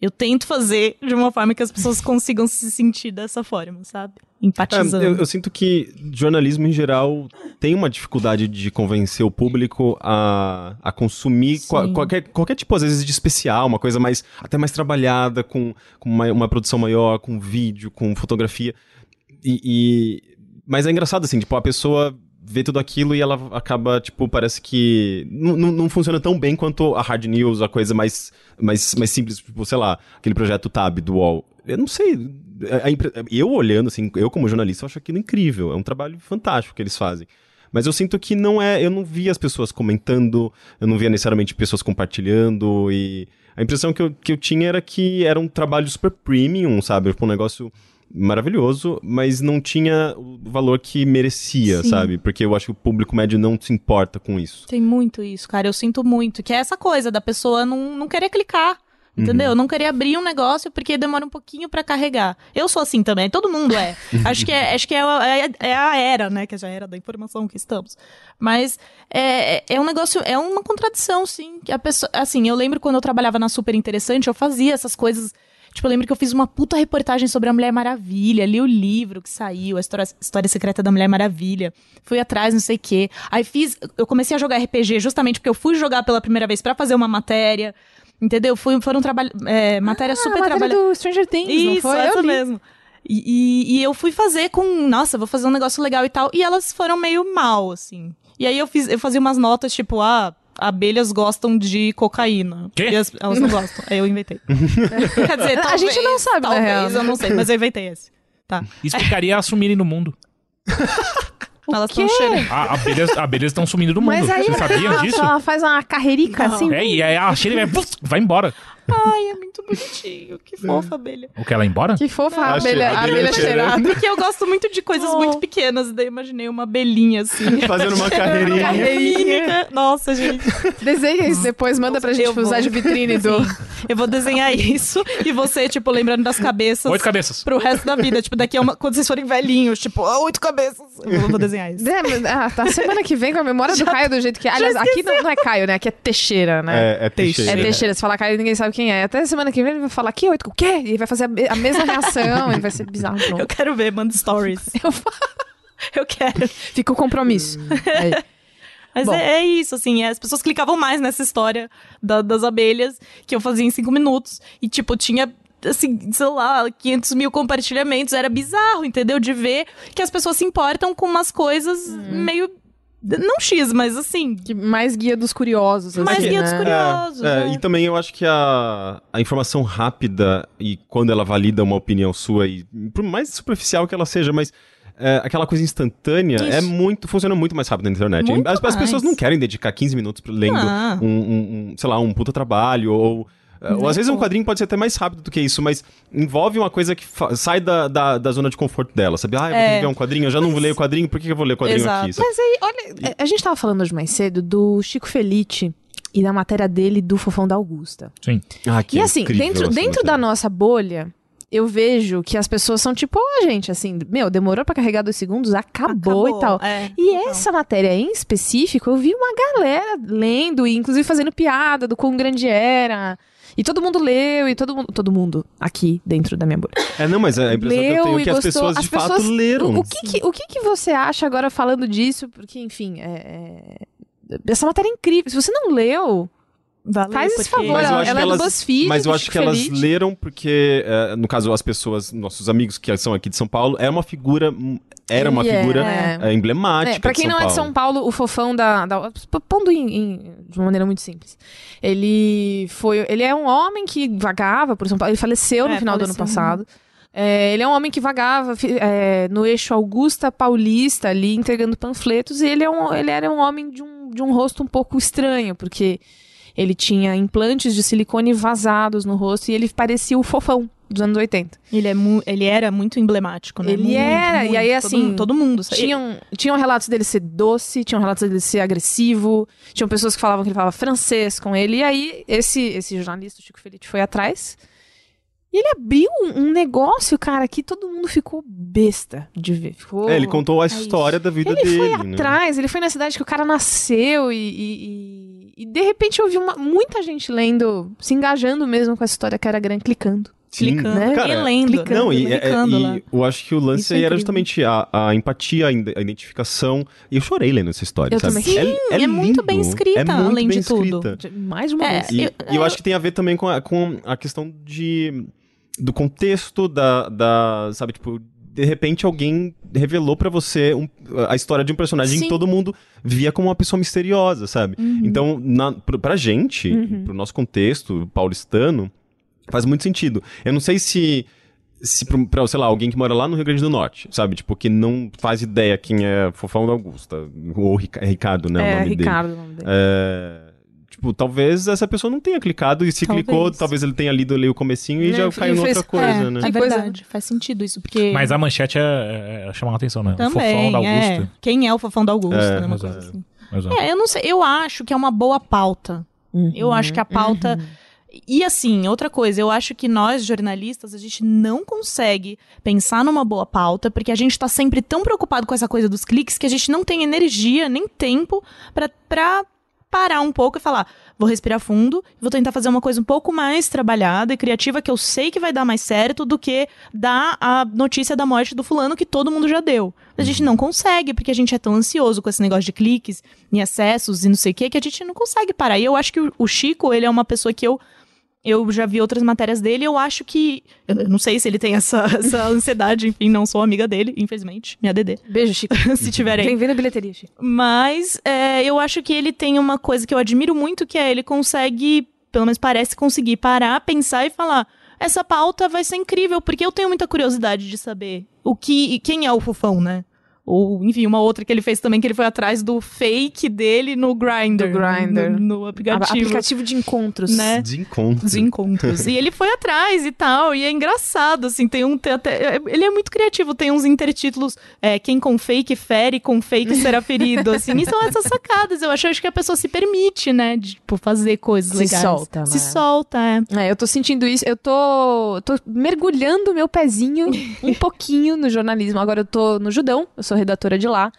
Eu tento fazer de uma forma que as pessoas consigam se sentir dessa forma, sabe? Empatizando. É, eu, eu, sinto que jornalismo em geral tem uma dificuldade de convencer o público a, a consumir qual, qualquer, qualquer tipo, às vezes, de especial, uma coisa mais até mais trabalhada, com, com uma, uma produção maior, com vídeo, com fotografia e, e, Mas é engraçado, assim, tipo, a pessoa vê tudo aquilo e ela acaba, tipo, parece que não funciona tão bem quanto a hard news, a coisa mais, mais, mais simples, tipo, sei lá, aquele projeto Tab do UOL. Eu não sei, eu olhando, assim, eu como jornalista, eu acho aquilo incrível, é um trabalho fantástico que eles fazem. Mas eu sinto que não é. Eu não via as pessoas comentando, eu não via necessariamente pessoas compartilhando. E a impressão que eu, que eu tinha era que era um trabalho super premium, sabe? Tipo, um negócio maravilhoso, mas não tinha o valor que merecia, Sim. sabe? Porque eu acho que o público médio não se importa com isso. Tem muito isso, cara. Eu sinto muito. Que é essa coisa da pessoa não, não querer clicar. Entendeu? Uhum. Não queria abrir um negócio porque demora um pouquinho para carregar. Eu sou assim também, todo mundo é. acho que é, acho que é, é, é, a era, né? Que é a era da informação que estamos. Mas é, é um negócio, é uma contradição, sim. Que a pessoa, assim, eu lembro quando eu trabalhava na Super Interessante, eu fazia essas coisas. Tipo, eu lembro que eu fiz uma puta reportagem sobre a Mulher Maravilha, li o livro que saiu, a história, história secreta da Mulher Maravilha. Fui atrás, não sei o quê. Aí fiz. Eu comecei a jogar RPG justamente porque eu fui jogar pela primeira vez para fazer uma matéria. Entendeu? Foi, foram trabalho, é, matéria ah, super trabalhada. do Stranger Things, Isso, não foi? essa mesmo. E, e, e, eu fui fazer com, nossa, vou fazer um negócio legal e tal. E elas foram meio mal, assim. E aí eu fiz, eu fazia umas notas, tipo, ah, abelhas gostam de cocaína. Quê? E as, elas não gostam. aí eu inventei. Quer dizer, talvez, a gente não sabe, talvez, na real. eu não sei, mas eu inventei esse. Tá. Explicaria assumirem no mundo. Elas estão cheirando. abelhas, abelhas estão sumindo do mundo. Mas aí Vocês sabiam disso? Ela faz uma carreirica não. assim. É, e aí a cheira vai, vai embora. Ai, é muito bonitinho. Que fofa, abelha. O que, ela ir embora? Que fofa a abelha, a abelha, cheirada. Porque eu gosto muito de coisas oh. muito pequenas. Daí imaginei uma abelhinha assim. Fazendo uma carreirinha. carreirinha. Nossa, gente. Desenha isso depois, manda Nossa, pra gente usar de vitrine do... Sim. Eu vou desenhar isso e você, tipo, lembrando das cabeças. Oito cabeças. Pro resto da vida. Tipo, daqui a uma... Quando vocês forem velhinhos, tipo, oh, oito cabeças. Eu vou desenhar isso. É, ah, tá semana que vem com a memória já, do Caio do jeito que... Aliás, aqui não, não, é Caio, né? Aqui é Teixeira, né? É, é Teixeira. É Teixeira. Se falar Caio, ninguém sabe quem é. Até semana que vem ele vai falar que oito, o quê? E vai fazer a, a mesma reação e vai ser bizarro. Eu quero ver, manda stories. Eu, eu quero. Fica o compromisso. Aí. Mas é, é, isso, assim, as pessoas clicavam mais nessa história da, das abelhas que eu fazia em cinco minutos. E, tipo, tinha, assim, sei lá, 500 mil compartilhamentos. Era bizarro, entendeu? De ver que as pessoas se importam com umas coisas uhum. meio não X, mas assim. mais guia dos curiosos. Mais assim, guia né? dos curiosos. É, é. E também eu acho que a, a informação rápida e quando ela valida uma opinião sua, e por mais superficial que ela seja, mas é, aquela coisa instantânea é Isso. é muito funciona muito mais rápido na internet. As, as, pessoas não querem dedicar 15 minutos lendo ah. um, um, um, sei lá, um puta trabalho ou ou às vezes um quadrinho pode ser até mais rápido do que isso, mas envolve uma coisa que sai da, da, da, zona de conforto dela, sabe? Ah, eu vou é. ver um quadrinho, eu já não vou ler o quadrinho, por que eu vou ler o quadrinho Exato. aqui? Sabe? Mas aí, olha, a gente tava falando hoje mais cedo do Chico Felice e da matéria dele do Fofão da Augusta. Sim. Ah, que e assim, dentro, dentro da nossa bolha, eu vejo que as pessoas são tipo, oh, gente, assim, meu, demorou para carregar dois segundos, acabou, acabou e tal. É, e então. essa matéria em específico, eu vi uma galera lendo e inclusive fazendo piada do quão grande era. E todo mundo leu, e todo mundo, todo mundo aqui dentro da minha bolha. É, não, mas a impressão leu que eu tenho é que as pessoas de as fato pessoas, leram. O, o, que, que, o que, que você acha agora falando disso? Porque, enfim, é, é... essa matéria é incrível. Se você não leu, Valeu, Faz esse favor, mas ela, ela é do BuzzFeed. Mas eu acho que elas leram porque, uh, no caso, as pessoas, nossos amigos que são aqui de São Paulo, é uma figura era uma yeah. figura é. emblemática. É, pra quem não Paulo. é de São Paulo, o fofão da. da pondo em, em, de uma maneira muito simples. Ele foi. Ele é um homem que vagava por São Paulo. Ele faleceu é, no final faleceu. do ano passado. É, ele é um homem que vagava é, no eixo Augusta Paulista, ali entregando panfletos, e ele, é um, ele era um homem de um, de um rosto um pouco estranho, porque ele tinha implantes de silicone vazados no rosto e ele parecia o fofão dos anos 80. Ele, é ele era muito emblemático, né? Ele muito, era, muito, e aí assim. Todo, todo mundo. Tinham, tinham relatos dele ser doce, tinham relatos dele ser agressivo, tinham pessoas que falavam que ele falava francês com ele, e aí esse, esse jornalista, o Chico Felipe, foi atrás. E ele abriu um negócio, cara, que todo mundo ficou besta de ver. Ficou... É, ele contou a é história isso. da vida ele dele. Ele foi né? atrás, ele foi na cidade que o cara nasceu e, e, e, e de repente eu vi uma, muita gente lendo, se engajando mesmo com essa história que era grande, clicando. Sim, clicando, né? cara, e lendo. Clicando, não, e, é, e eu acho que o lance aí era justamente a, a, empatia, a identificação. E eu chorei lendo essa história, eu sabe? Também. Sim, é, é, é muito bem escrita, é muito além bem de escrita. tudo. Mais uma é, vez. E eu, eu acho que tem a ver também com a, com a questão de do contexto da, da sabe, tipo, de repente alguém revelou para você um, a história de um personagem Sim. que todo mundo via como uma pessoa misteriosa, sabe? Uhum. Então, na, pra gente, uhum. pro nosso contexto paulistano, faz muito sentido. Eu não sei se se pra, sei lá, alguém que mora lá no Rio Grande do Norte, sabe? Tipo, que não faz ideia quem é Fofão da Augusta, ou Ricardo, né? É, o nome Ricardo, dele. o nome dele. É Tipo, talvez essa pessoa não tenha clicado e se talvez. clicou, talvez ele tenha lido ali o comecinho e já caiu em outra coisa, é, né? É verdade, faz sentido isso, porque... Mas a manchete é, é, é chamar a atenção, né? Também, o fofão da Augusta. É. Quem é o fofão da Augusta, é, né? Uma coisa assim. É, eu não sei, eu acho que é uma boa pauta. Uhum, eu acho que a pauta... Uhum. E assim, outra coisa, eu acho que nós, jornalistas, a gente não consegue pensar numa boa pauta, porque a gente tá sempre tão preocupado com essa coisa dos cliques que a gente não tem energia nem tempo para pra parar um pouco e falar: vou respirar fundo, vou tentar fazer uma coisa um pouco mais trabalhada e criativa que eu sei que vai dar mais certo do que dar a notícia da morte do fulano que todo mundo já deu. A gente não consegue, porque a gente é tão ansioso com esse negócio de cliques e acessos e não sei o que, que a gente não consegue parar. E eu acho que o Chico, ele é uma pessoa que eu eu já vi outras matérias dele, eu acho que. Eu não sei se ele tem essa, essa ansiedade, enfim, não sou amiga dele, infelizmente. Minha DD. Beijo, Chico. se tiver aí. Bem-vindo à bilheteria, Chico. Mas é, eu acho que ele tem uma coisa que eu admiro muito, que é ele consegue, pelo menos parece conseguir parar, pensar e falar. Essa pauta vai ser incrível, porque eu tenho muita curiosidade de saber o que quem é o fofão, né? Ou, enfim, uma outra que ele fez também, que ele foi atrás do fake dele no Grindr. Do Grindr. No, no aplicativo. aplicativo de encontros. Né? De encontros. De encontros. e ele foi atrás e tal. E é engraçado, assim, tem um. Tem até, é, ele é muito criativo, tem uns intertítulos. É, quem com fake fere, com fake será ferido. Assim, e são essas sacadas. Eu acho, acho que a pessoa se permite, né? De tipo, fazer coisas se legais. Se solta, né? Se solta, é. é. Eu tô sentindo isso. Eu tô, tô mergulhando meu pezinho um pouquinho no jornalismo. Agora eu tô no Judão, eu sou redatora de lá.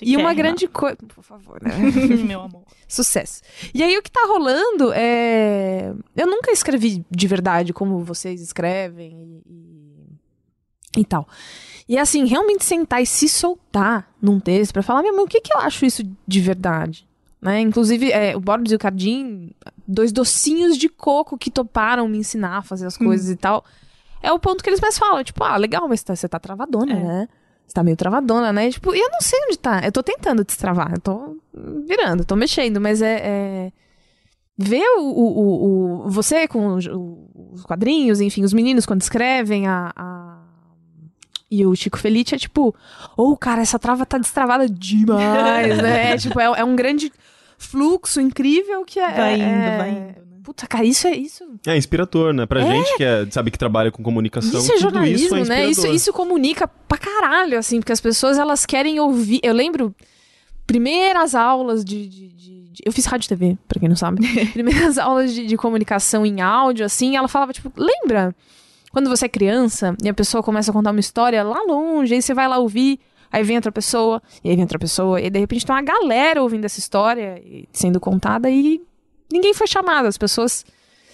E uma grande coisa. Por favor, né? Meu amor. Sucesso. E aí o que tá rolando é. Eu nunca escrevi de verdade como vocês escrevem e, e, tal. E assim, realmente sentar e se soltar num texto para falar, meu irmão, o que, que eu acho isso de verdade? Né? Inclusive, é, o Borbs e o Cardim, dois docinhos de coco que toparam me ensinar a fazer as coisas hum. e tal. É o ponto que eles mais falam, tipo, ah, legal, mas tá, você tá travadona, é. né? Você tá meio travadona, né? Tipo, e eu não sei onde tá. Eu tô tentando destravar. Eu tô virando, tô mexendo, mas é. é... Ver o, o, o, você com os quadrinhos, enfim, os meninos quando escrevem a, a... E o Chico Felice é tipo, ô, oh, cara, essa trava tá destravada demais, né? É, tipo, é, é um grande fluxo incrível que é. Vai indo, é... vai indo. Puta, cara, isso é isso. É inspirador, né? Pra é. gente que é, sabe que trabalha com comunicação. Isso é jornalismo, isso é né? Isso, isso comunica pra caralho, assim, porque as pessoas elas querem ouvir. Eu lembro primeiras aulas de, de, de, de, Eu fiz rádio e TV, pra quem não sabe. primeiras aulas de, de comunicação em áudio, assim, ela falava, tipo, lembra? Quando você é criança e a pessoa começa a contar uma história lá longe, aí você vai lá ouvir, aí vem outra pessoa, e aí vem outra pessoa, e de repente tem uma galera ouvindo essa história sendo contada e ninguém foi chamado, as pessoas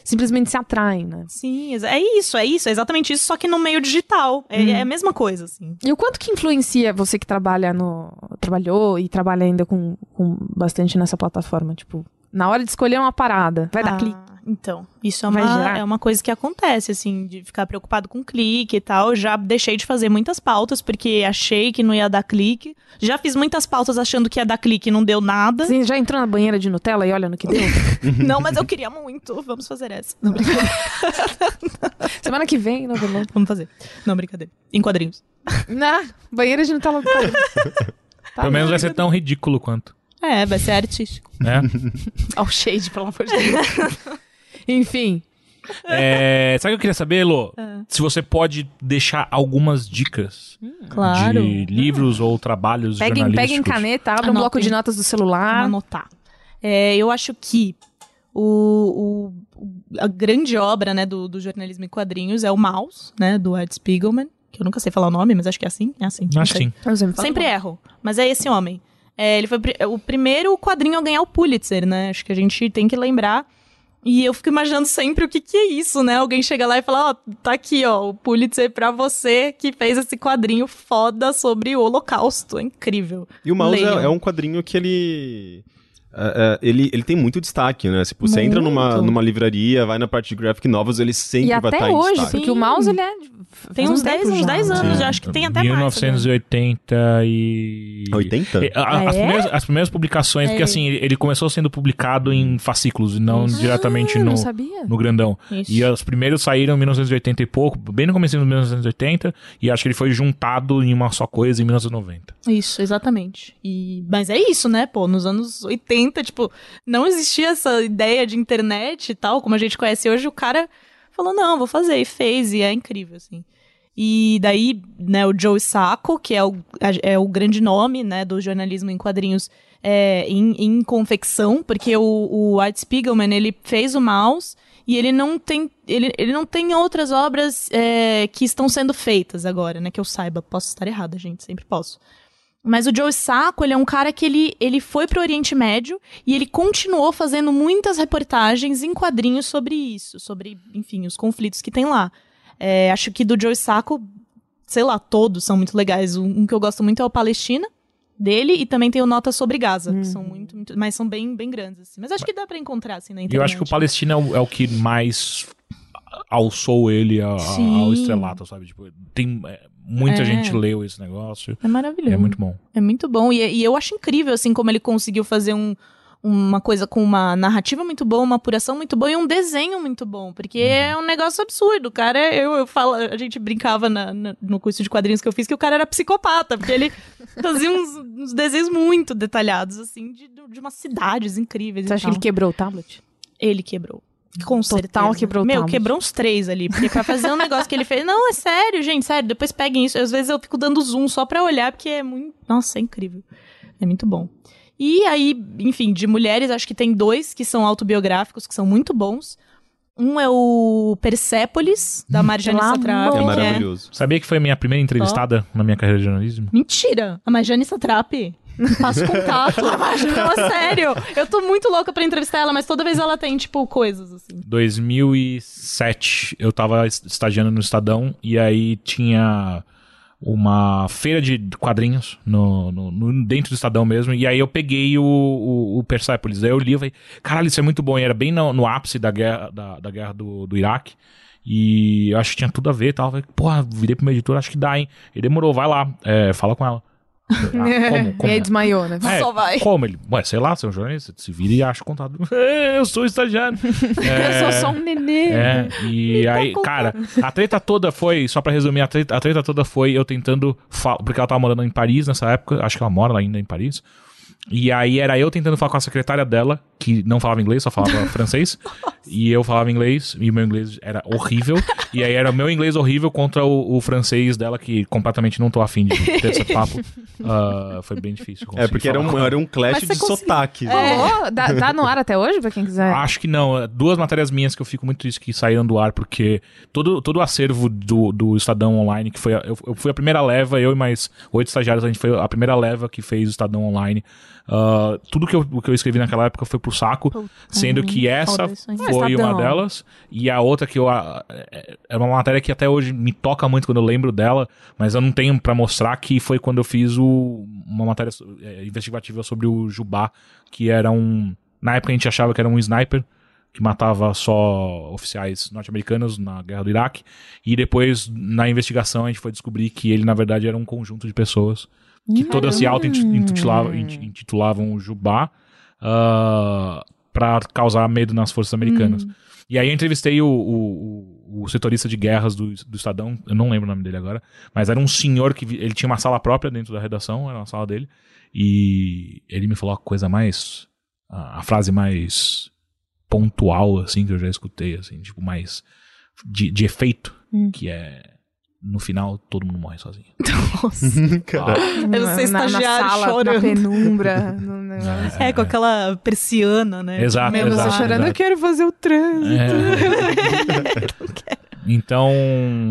simplesmente se atraem, né? Sim, é isso, é isso, é exatamente isso, só que no meio digital. É, hum. é, a mesma coisa, assim. E o quanto que influencia você que trabalha no. trabalhou e trabalha ainda com, com bastante nessa plataforma? Tipo, na hora de escolher uma parada, vai ah. dar clique então, isso é uma, é uma coisa que acontece, assim, de ficar preocupado com clique e tal. Já deixei de fazer muitas pautas, porque achei que não ia dar clique. Já fiz muitas pautas achando que ia dar clique e não deu nada. Sim, já entrou na banheira de Nutella e olha no que deu? não, mas eu queria muito. Vamos fazer essa. Não, brincadeira. Semana que vem, não, vamos. Vamos fazer. Não, brincadeira. Em quadrinhos. Na banheira de Nutella. Tá Pelo menos vai ser tão ridículo quanto. É, vai ser artístico. É. Ao shade, pelo amor de Deus. Enfim. É, sabe o que eu queria saber, Lô? É. Se você pode deixar algumas dicas hum, claro. de livros ou trabalhos peguem, jornalísticos. Peguem caneta, abre um bloco de notas do celular. Anotar. É, eu acho que o, o, a grande obra né, do, do, jornalismo em quadrinhos é o Mouse, né, do Ed Spiegelman, que eu nunca sei falar o nome, mas acho que é assim. É assim. Acho que sim. Sempre erro, mas é esse homem. É, ele foi o primeiro quadrinho a ganhar o Pulitzer, né? Acho que a gente tem que lembrar e eu fico imaginando sempre o que, que é isso, né? Alguém chega lá e fala, ó, oh, tá aqui, ó, o Pulitzer pra você que fez esse quadrinho foda sobre o Holocausto. É incrível. E o Mouse é, é, um quadrinho que ele... Uh, uh, ele, ele tem muito destaque, né? Tipo, você entra numa, numa livraria, vai na parte de graphic novels, ele sempre e vai estar em hoje, destaque. porque o mouse ele é tem uns 10 uns 10 anos, já acho que tem até 1980 mais. e 80? A, a, é? as, primeiras, as, primeiras, publicações, é. porque assim, ele, ele, começou sendo publicado em fascículos e não Isso. diretamente ah, no, no grandão. Isso. E os primeiros saíram em 1980 e pouco, bem no começo de 1980, e acho que ele foi juntado em uma só coisa em 1990. Isso, exatamente. E, mas é isso, né, pô, nos anos 80, tipo, não existia essa ideia de internet e tal, como a gente conhece hoje, o cara falou, não, vou fazer, e fez, e é incrível, assim. E daí, né, o Joe Sacco, que é o, é o grande nome, né, do jornalismo em quadrinhos é, em, em, confecção, porque o, o Art Spiegelman, ele fez o mouse e ele não tem, ele, ele não tem outras obras é, que estão sendo feitas agora, né, que eu saiba. Posso estar errada, gente, sempre posso. Mas o Joe Sacco, ele é um cara que ele, ele foi pro Oriente Médio e ele continuou fazendo muitas reportagens em quadrinhos sobre isso, sobre, enfim, os conflitos que tem lá. É, acho que do Joe Sacco, sei lá, todos são muito legais. Um, um, que eu gosto muito é o Palestina, dele, e também tem o Nota sobre Gaza, que são muito, muito, mas são bem, bem grandes, assim. Mas acho que dá para encontrar, assim, na internet. Eu acho que o Palestina é o, é o que mais alçou ele a, a, ao estrelato, sabe? Tipo, tem... É, muita é. gente leu esse negócio. É maravilhoso. É muito bom. É muito bom. E, e eu acho incrível, assim, como ele conseguiu fazer um, uma coisa com uma narrativa muito boa, uma apuração muito boa e um desenho muito bom, porque uhum. é um negócio absurdo. O cara, eu, eu falo, a gente brincava na, na, no curso de quadrinhos que eu fiz que o cara era psicopata, porque ele fazia uns, uns, desenhos muito detalhados, assim, de, de umas cidades incríveis. Você acha que ele quebrou o tablet? Ele quebrou. Com Total quebrou o Meu, quebrou uns três ali. Porque pra fazer um negócio que ele fez. Não, é sério, gente, sério. Depois peguem isso. Às vezes eu fico dando zoom só pra olhar, porque é muito. Nossa, é incrível. É muito bom. E aí, enfim, de mulheres, acho que tem dois que são autobiográficos, que são muito bons. Um é o Persépolis, da Marjane Satrapi. É maravilhoso. Sabia que foi a minha primeira entrevistada oh. na minha carreira de jornalismo? Mentira! A Marjane Satrapi. Faço contato. Não, sério. Eu tô muito louca pra entrevistar ela, mas toda vez ela tem, tipo, coisas assim. 2007, eu tava estagiando no Estadão e aí tinha uma feira de quadrinhos no, no, no, dentro do Estadão mesmo, e aí eu peguei o, o, o Persepolis, aí eu li e falei, caralho, isso é muito bom, e era bem no, no ápice da guerra, da, da guerra do, do Iraque, e eu acho que tinha tudo a ver e tal, falei, porra, virei pro meu editor, acho que dá, hein, e demorou, vai lá, é, fala com ela. Ah, como, como? E aí desmaiou, né? É, Só vai. Como ele? Ué, sei lá, você é um jornalista, se vira e acha o contato. eu sou estagiário. é, eu sou só um nenê. É, e Me aí, cara, a treta toda foi, só pra resumir, a treta, a treta toda foi eu tentando falar, porque ela tava morando em Paris nessa época, acho que ela mora ainda em Paris. E aí era eu tentando falar com a secretária dela, que não falava inglês, só falava francês. E eu falava inglês, e o meu inglês era horrível. e aí era o meu inglês horrível contra o, o francês dela, que completamente não tô afim de ter esse papo. Uh, foi bem difícil. É, porque era um, era um clash de consegui... sotaque. É. Dá, dá, no ar até hoje, pra quem quiser? Acho que não. Duas matérias minhas que eu fico muito triste que saíram do ar, porque todo, todo o acervo do, do Estadão Online, que foi. Eu, eu fui a primeira leva, eu e mais oito estagiários, a gente foi a primeira leva que fez o Estadão Online. Uh, tudo que eu, que eu escrevi naquela época foi pro saco, Puta, sendo que essa foi uma delas, e a outra que eu. É uma matéria que até hoje me toca muito quando eu lembro dela, mas eu não tenho para mostrar que foi quando eu fiz o, uma matéria é, investigativa sobre o Jubá, que era um. Na época a gente achava que era um sniper que matava só oficiais norte-americanos na guerra do Iraque. E depois, na investigação, a gente foi descobrir que ele, na verdade, era um conjunto de pessoas que todas se auto-intitulavam intitulavam o Jubá uh, ah, para causar medo nas forças americanas. Hum. E aí eu entrevistei o, o, o, setorista de guerras do, do Estadão, eu não lembro o nome dele agora, mas era um senhor que ele tinha uma sala própria dentro da redação, era uma sala dele, e ele me falou a coisa mais. a, a frase mais pontual, assim, que eu já escutei, assim, tipo, mais de, de efeito, hum. que é no final todo mundo morre sozinho. Nossa. Eu sei estagiário na sala, chorando. Na penumbra. É, é, com aquela persiana, né? Exato, Mesmo exato, você chorando, exato. eu quero fazer o trânsito. É. então,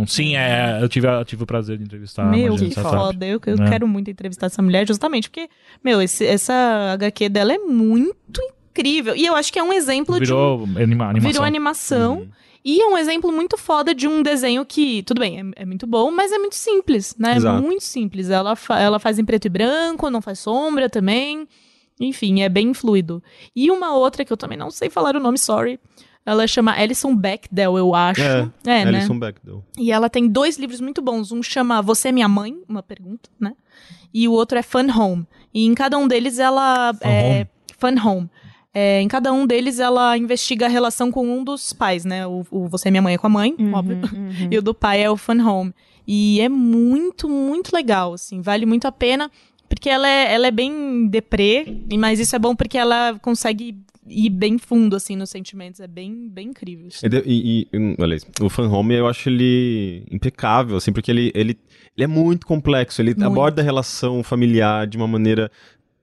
sim, é, eu, tive, eu tive o prazer de entrevistar meu, a que foda. Eu, eu é. quero muito entrevistar essa mulher, justamente porque, meu, esse, essa HQ dela é muito incrível. E eu acho que é um exemplo virou de. Anima, animação. Virou animação. Uhum. E é um exemplo muito foda de um desenho que, tudo bem, é, é muito bom, mas é muito simples, né? Exato. É muito simples. Ela, fa ela faz em preto e branco, não faz sombra também. Enfim, é bem fluido. E uma outra que eu também não sei falar o nome, sorry. Ela chama Alison Bechdel, eu acho. É, é Alison né? Bechdel. E ela tem dois livros muito bons. Um chama Você é Minha Mãe? Uma pergunta, né? E o outro é Fun Home. E em cada um deles ela... Fun é, Home. Fun Home. É, em cada um deles, ela investiga a relação com um dos pais, né? O, o Você é Minha Mãe é com a mãe, uhum, óbvio. Uhum. E o do pai é o Fun Home. E é muito, muito legal, assim. Vale muito a pena. Porque ela é, ela é bem deprê, mas isso é bom porque ela consegue ir bem fundo, assim, nos sentimentos. É bem, bem incrível. Assim. E, e, e olha, o Fan Home eu acho ele impecável, assim, porque ele, ele, ele é muito complexo. Ele muito. aborda a relação familiar de uma maneira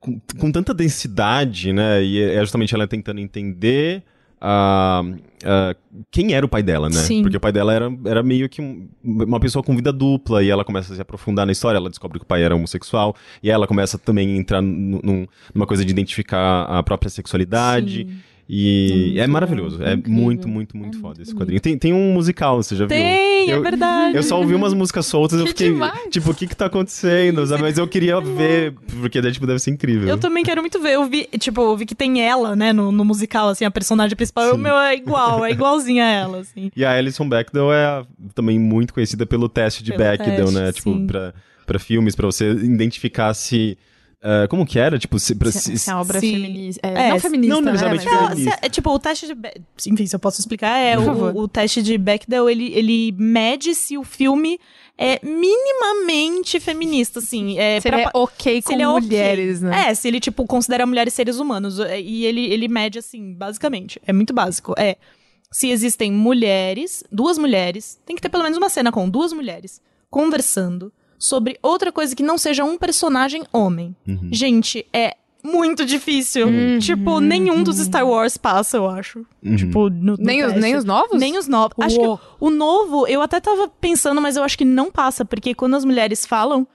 com, com tanta densidade, né? E é justamente ela tentando entender uh, uh, quem era o pai dela, né? Sim. Porque o pai dela era, era meio que um, uma pessoa com vida dupla e ela começa a se aprofundar na história, ela descobre que o pai era homossexual e ela começa também a entrar num, numa coisa de identificar a própria sexualidade. Sim. E é maravilhoso. É incrível. muito, muito, muito é foda muito esse quadrinho. Tem, tem um musical, você já tem, viu? Tem, é verdade. Eu só ouvi umas músicas soltas e eu fiquei, demais. tipo, o que que tá acontecendo? Sabe? Mas eu queria ver, porque tipo, deve ser incrível. Eu também quero muito ver. Eu vi, tipo, eu vi que tem ela, né, no, no musical, assim, a personagem principal. O meu é igual, é igualzinha a ela, assim. E a Alison Bechdel é também muito conhecida pelo teste de pelo Bechdel, teste, né? Tipo, pra, pra filmes, pra você identificar se Uh, como que era? Tipo, se, se, se a obra se, feminista. É, é, não feminista. Não né, necessariamente né? feminista. É, tipo, o teste de. Enfim, se eu posso explicar, é o, o, teste de Bechdel, ele, ele mede se o filme é minimamente feminista, assim. É, se pra, ele é ok com é mulheres, okay. né? É, se ele, tipo, considera mulheres seres humanos. É, e ele, ele mede, assim, basicamente. É muito básico. É. Se existem mulheres, duas mulheres, tem que ter pelo menos uma cena com duas mulheres conversando sobre outra coisa que não seja um personagem homem. Uhum. Gente, é muito difícil. Uhum. Tipo, nenhum dos Star Wars passa, eu acho. Uhum. Tipo, no, no nem, os, nem os novos? Nem os novos. Acho que o novo, eu até tava pensando, mas eu acho que não passa, porque quando as mulheres falam,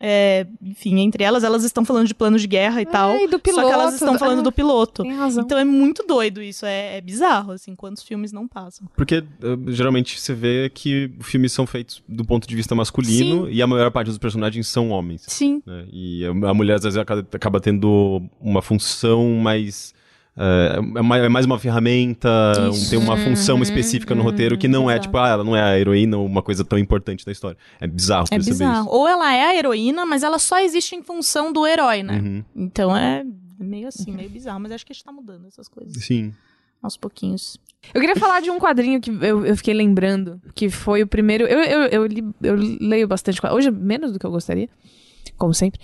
é, enfim, entre elas, elas estão falando de planos de guerra e é, tal. E do piloto, só que elas estão falando do piloto. Tem razão. Então é muito doido isso. É, é bizarro, assim, quantos filmes não passam. Porque uh, geralmente você vê que filmes são feitos do ponto de vista masculino Sim. e a maior parte dos personagens são homens. Sim. Né? E a mulher às vezes acaba, acaba tendo uma função mais é, é, é mais uma ferramenta, Isso. tem uma função uhum, específica no uhum, roteiro que não é tipo, ah, ela não é a heroína ou uma coisa tão importante da história. É bizarro é bizarro. Isso. Ou ela é a heroína, mas ela só existe em função do herói, né? Uhum. Então é meio assim, meio bizarro, mas acho que a gente tá mudando essas coisas. Sim. Aos pouquinhos. Eu queria falar de um quadrinho que eu, eu fiquei lembrando, que foi o primeiro. Eu, eu, eu, li, eu leio bastante. Hoje, menos do que eu gostaria, como sempre.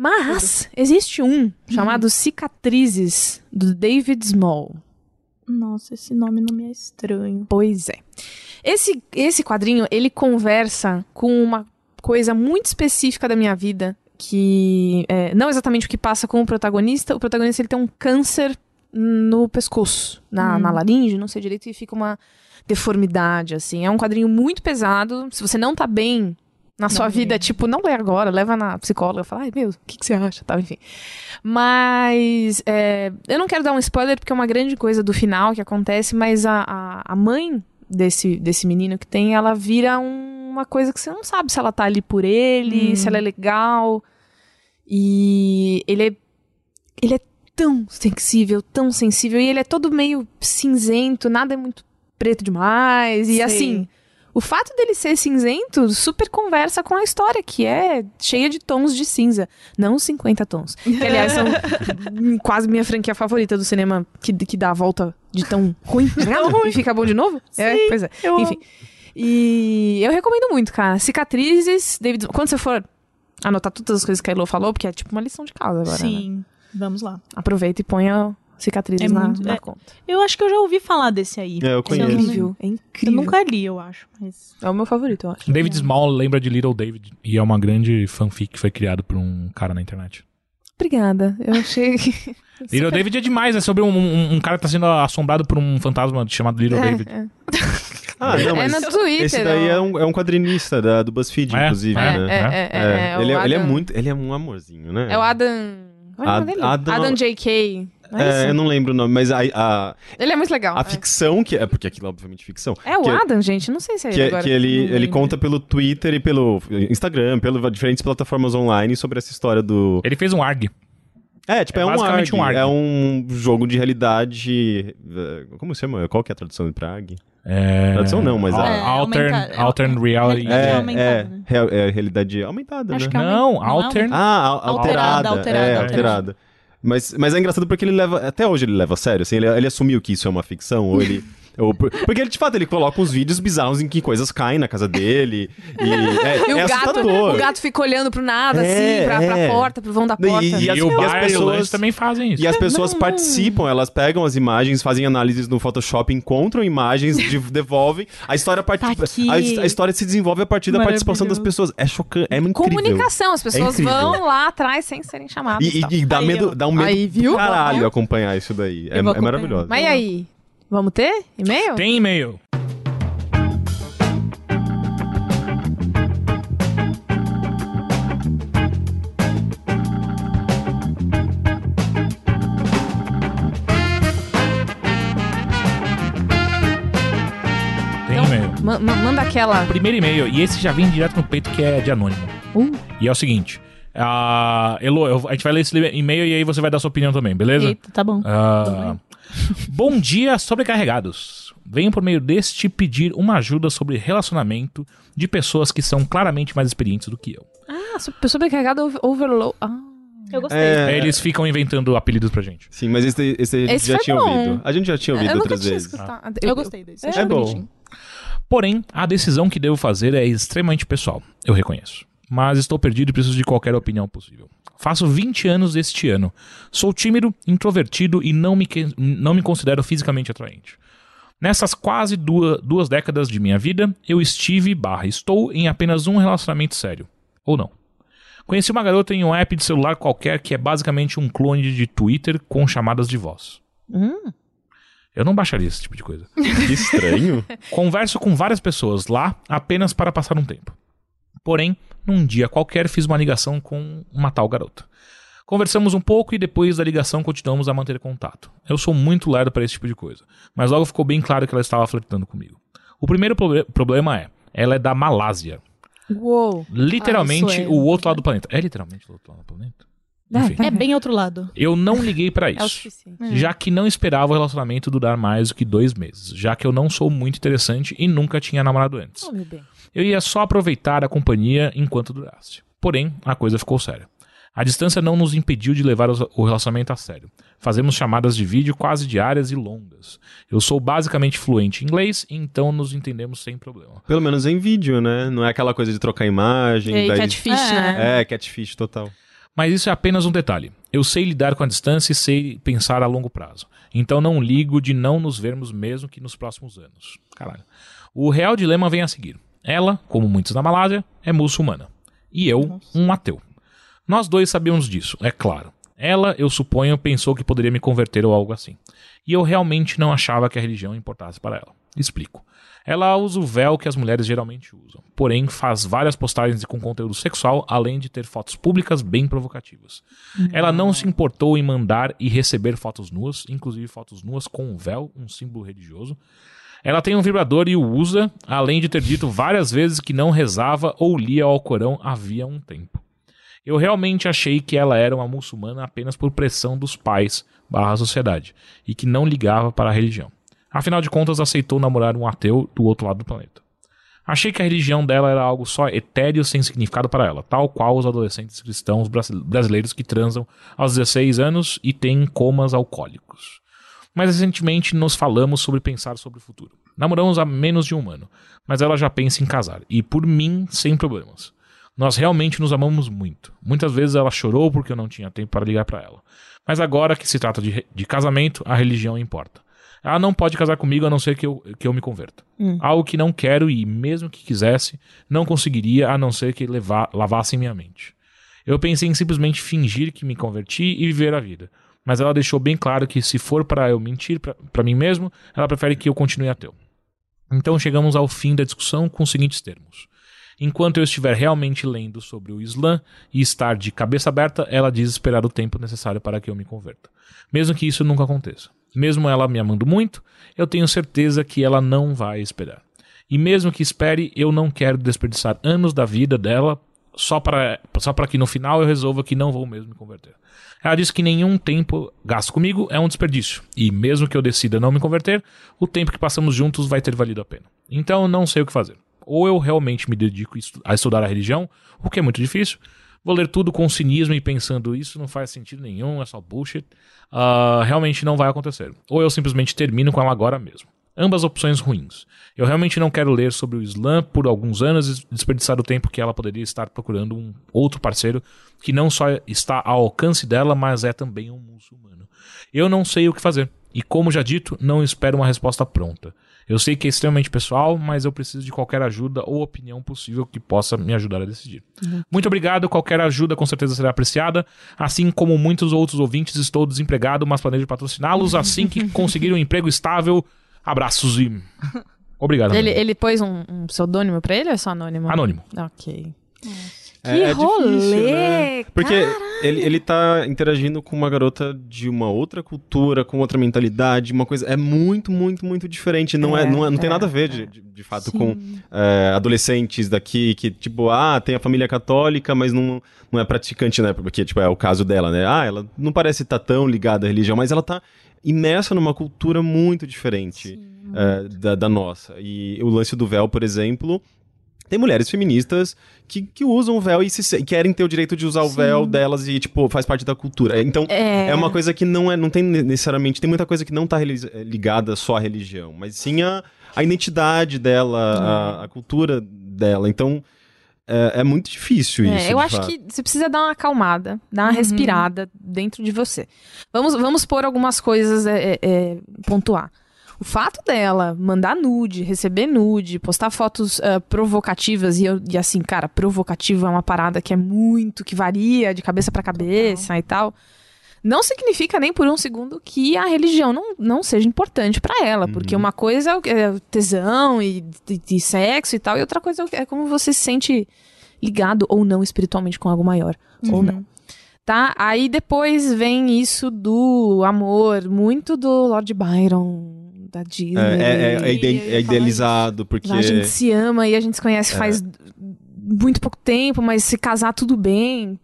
Mas existe um chamado Cicatrizes, do David Small. Nossa, esse nome não me é estranho. Pois é. Esse, esse quadrinho, ele conversa com uma coisa muito específica da minha vida, que é, não exatamente o que passa com o protagonista. O protagonista ele tem um câncer no pescoço, na, hum. na laringe, não sei direito, e fica uma deformidade, assim. É um quadrinho muito pesado. Se você não tá bem na sua não vida, tipo, não lê agora, leva na psicóloga, fala, ai meu, o que, que, você acha? Tá, enfim. Mas é, eu não quero dar um spoiler porque é uma grande coisa do final que acontece, mas a, a, a mãe desse, desse menino que tem, ela vira um, uma coisa que você não sabe se ela tá ali por ele, hum. se ela é legal. E ele é, ele é tão sensível, tão sensível, e ele é todo meio cinzento, nada é muito preto demais, e Sei. assim o fato dele ser cinzento super conversa com a história, que é cheia de tons de cinza. Não 50 tons. Que, aliás, são quase minha franquia favorita do cinema, que, que dá a volta de tão ruim, tão ruim. e fica bom de novo. Sim, é, pois é. Enfim. Amo. E eu recomendo muito, cara. Cicatrizes, David. Quando você for anotar todas as coisas que a Elo falou, porque é tipo uma lição de casa agora. Sim, né? vamos lá. Aproveita e ponha cicatrizes é na, muito, na é, conta. Eu acho que eu já ouvi falar desse aí. É, eu conheço. É incrível, é incrível. Eu nunca li, eu acho. Mas... É o meu favorito, eu acho. David Small lembra de Little David e é uma grande fanfic que foi criado por um cara na internet. Obrigada. Eu achei. Little David é demais, é sobre um, um, um, cara que tá sendo assombrado por um fantasma chamado Little é, David. É. Ah, não, mas é no Twitter. Esse daí é um, é um quadrinista da, do BuzzFeed, é, inclusive, é, né? É, é, ele, é, ele é muito. Ele é um amorzinho, né? É o Adam. Ad, Adam, Adam J.K. É, é eu não lembro o nome, mas a, a Ele é muito legal. A é. ficção, que é porque aquilo é obviamente ficção. É o Adam, é, gente, não sei se é que, ele agora. Que ele, ele conta pelo Twitter e pelo Instagram, pelas diferentes plataformas online sobre essa história do. Ele fez um ARG. É, tipo, é, é um ARG, um ARG. É um jogo de realidade. Como se chama? Qual que é a tradução para ARG? É... Tradução não, mas... É, altern, é, altern reality. É, é, é, né? é, realidade aumentada, Acho né? Que é não, altern... Ah, alterada. Alterada, alterada. É, alterada. Mas, mas é engraçado porque ele leva... Até hoje ele leva a sério, assim, ele, ele assumiu que isso é uma ficção, ou ele... Porque ele, de fato, ele coloca uns vídeos bizarros em que coisas caem na casa dele. E é, e o, é gato, o gato fica olhando pro nada, é, assim, pra, é. pra porta, pro vão da porta. E, e, e, as, e o bar as pessoas também fazem isso. E as pessoas não, participam, elas pegam as imagens, fazem análises no Photoshop, encontram imagens, de, devolvem. A história, part... tá a, a, história se desenvolve a partir da participação das pessoas. É chocante, é incrível. Comunicação, as pessoas é vão lá atrás sem serem chamadas. E, e, e dá, aí, medo, dá um medo aí, viu? caralho acompanhar isso daí. É, é maravilhoso. Mas e aí? Vamos ter e-mail? Tem e-mail. Tem então. Ma manda aquela. Primeiro e-mail, e esse já vem direto no peito que é de anônimo. Uh. E é o seguinte. Uh, Elo, a gente vai ler esse e-mail e aí você vai dar sua opinião também, beleza? Eita, tá bom. Uh, Bom dia, sobrecarregados. Venho por meio deste pedir uma ajuda sobre relacionamento de pessoas que são claramente mais experientes do que eu. Ah, sobrecarregado overload. Ah. Eu gostei. É... Eles ficam inventando apelidos pra gente. Sim, mas esse, esse a gente esse já tinha bom. ouvido. A gente já tinha ouvido outras vezes. Ah. Eu, eu, gostei desse. É, é bom. Porém, a decisão que devo fazer é extremamente pessoal, eu reconheço. Mas estou perdido e preciso de qualquer opinião possível. Faço 20 anos este ano. Sou tímido, introvertido e não me, não me considero fisicamente atraente. Nessas quase duas, duas décadas de minha vida, eu estive barra estou em apenas um relacionamento sério. Ou não. Conheci uma garota em um app de celular qualquer que é basicamente um clone de Twitter com chamadas de voz. Hum. Eu não baixaria esse tipo de coisa. Que estranho. Converso com várias pessoas lá apenas para passar um tempo. Porém, num dia qualquer fiz uma ligação com uma tal garota. Conversamos um pouco e depois da ligação continuamos a manter contato. Eu sou muito lerdo para esse tipo de coisa, mas logo ficou bem claro que ela estava flertando comigo. O primeiro problema é, ela é da Malásia. Uou. Literalmente ah, é... o outro lado do planeta. É literalmente o outro lado do planeta? É, é bem outro lado. Eu não liguei para é isso. É já que não esperava o relacionamento durar mais do que dois meses. Já que eu não sou muito interessante e nunca tinha namorado antes. Oh, meu bem. Eu ia só aproveitar a companhia enquanto durasse. Porém, a coisa ficou séria. A distância não nos impediu de levar o relacionamento a sério. Fazemos chamadas de vídeo quase diárias e longas. Eu sou basicamente fluente em inglês, então nos entendemos sem problema. Pelo menos em vídeo, né? Não é aquela coisa de trocar imagem. E daí... catfish, é. né? É, catfish total. Mas isso é apenas um detalhe. Eu sei lidar com a distância e sei pensar a longo prazo. Então não ligo de não nos vermos mesmo que nos próximos anos. Caralho. O real dilema vem a seguir. Ela, como muitos na Malásia, é muçulmana. E eu, um ateu. Nós dois sabíamos disso, é claro. Ela, eu suponho, pensou que poderia me converter ou algo assim. E eu realmente não achava que a religião importasse para ela. Explico. Ela usa o véu que as mulheres geralmente usam, porém faz várias postagens com conteúdo sexual, além de ter fotos públicas bem provocativas. Ela não se importou em mandar e receber fotos nuas, inclusive fotos nuas com o véu, um símbolo religioso, ela tem um vibrador e o usa, além de ter dito várias vezes que não rezava ou lia o Alcorão havia um tempo. Eu realmente achei que ela era uma muçulmana apenas por pressão dos pais barra sociedade, e que não ligava para a religião. Afinal de contas, aceitou namorar um ateu do outro lado do planeta. Achei que a religião dela era algo só etéreo sem significado para ela, tal qual os adolescentes cristãos brasileiros que transam aos 16 anos e têm comas alcoólicos mas recentemente nos falamos sobre pensar sobre o futuro. Namoramos há menos de um ano, mas ela já pensa em casar, e por mim, sem problemas. Nós realmente nos amamos muito. Muitas vezes ela chorou porque eu não tinha tempo para ligar para ela. Mas agora que se trata de, de, casamento, a religião importa. Ela não pode casar comigo a não ser que eu, que eu me converta. Hum. Algo que não quero e, mesmo que quisesse, não conseguiria a não ser que levar, lavasse minha mente. Eu pensei em simplesmente fingir que me converti e viver a vida mas ela deixou bem claro que se for para eu mentir para mim mesmo, ela prefere que eu continue ateu. Então chegamos ao fim da discussão com os seguintes termos. Enquanto eu estiver realmente lendo sobre o Islã e estar de cabeça aberta, ela diz esperar o tempo necessário para que eu me converta. Mesmo que isso nunca aconteça. Mesmo ela me amando muito, eu tenho certeza que ela não vai esperar. E mesmo que espere, eu não quero desperdiçar anos da vida dela só para só que no final eu resolva que não vou mesmo me converter. Ela disse que nenhum tempo gasto comigo é um desperdício, e mesmo que eu decida não me converter, o tempo que passamos juntos vai ter valido a pena. Então não sei o que fazer. Ou eu realmente me dedico a estudar a religião, o que é muito difícil, vou ler tudo com cinismo e pensando isso não faz sentido nenhum, é só bullshit, uh, realmente não vai acontecer. Ou eu simplesmente termino com ela agora mesmo. Ambas opções ruins. Eu realmente não quero ler sobre o Islã por alguns anos e desperdiçar o tempo que ela poderia estar procurando um outro parceiro que não só está ao alcance dela, mas é também um muçulmano. Eu não sei o que fazer. E como já dito, não espero uma resposta pronta. Eu sei que é extremamente pessoal, mas eu preciso de qualquer ajuda ou opinião possível que possa me ajudar a decidir. Uhum. Muito obrigado, qualquer ajuda com certeza será apreciada. Assim como muitos outros ouvintes, estou desempregado, mas planejo patrociná-los assim que conseguir um emprego estável. Abraços e. Obrigado. Ele, ele pôs um, um pseudônimo pra ele ou é só anônimo? Anônimo. Ok. É. É, que é rolê! Difícil, né? Porque ele, ele tá interagindo com uma garota de uma outra cultura, com outra mentalidade, uma coisa. É muito, muito, muito diferente. Não, é, é não, é, não tem nada a ver, de, de, de fato, Sim. com é, adolescentes daqui que, tipo, ah, tem a família católica, mas não, não é praticante, né? Porque, tipo, é o caso dela, né? Ah, ela não parece estar tá tão ligada à religião, mas ela tá imersa numa cultura muito diferente é, da, da nossa. E o lance do véu, por exemplo, tem mulheres feministas que, que usam o véu e se, querem ter o direito de usar Sim. o véu delas e, tipo, faz parte da cultura. Então, é... é, uma coisa que não é, não tem necessariamente, tem muita coisa que não tá ligada só à religião, mas sim a, a identidade dela, é. a, a, cultura dela. Então, é, é muito difícil é, isso. eu acho fato. que você precisa dar uma acalmada, dar uma uhum. respirada dentro de você. Vamos, vamos pôr algumas coisas, é, é pontuar. O fato dela mandar nude, receber nude, postar fotos uh, provocativas e, eu, e assim, cara, provocativo é uma parada que é muito, que varia de cabeça para cabeça Total. e tal. Não significa nem por um segundo que a religião não, não seja importante para ela, uhum. porque uma coisa é tesão e de, sexo e tal, e outra coisa é como você se sente ligado ou não espiritualmente com algo maior, uhum. ou não tá? Aí depois vem isso do amor, muito do Lord Byron, da Disney. É, é, é, ide é idealizado, porque. A gente se ama e a gente se conhece faz muito pouco tempo, mas se casar tudo bem.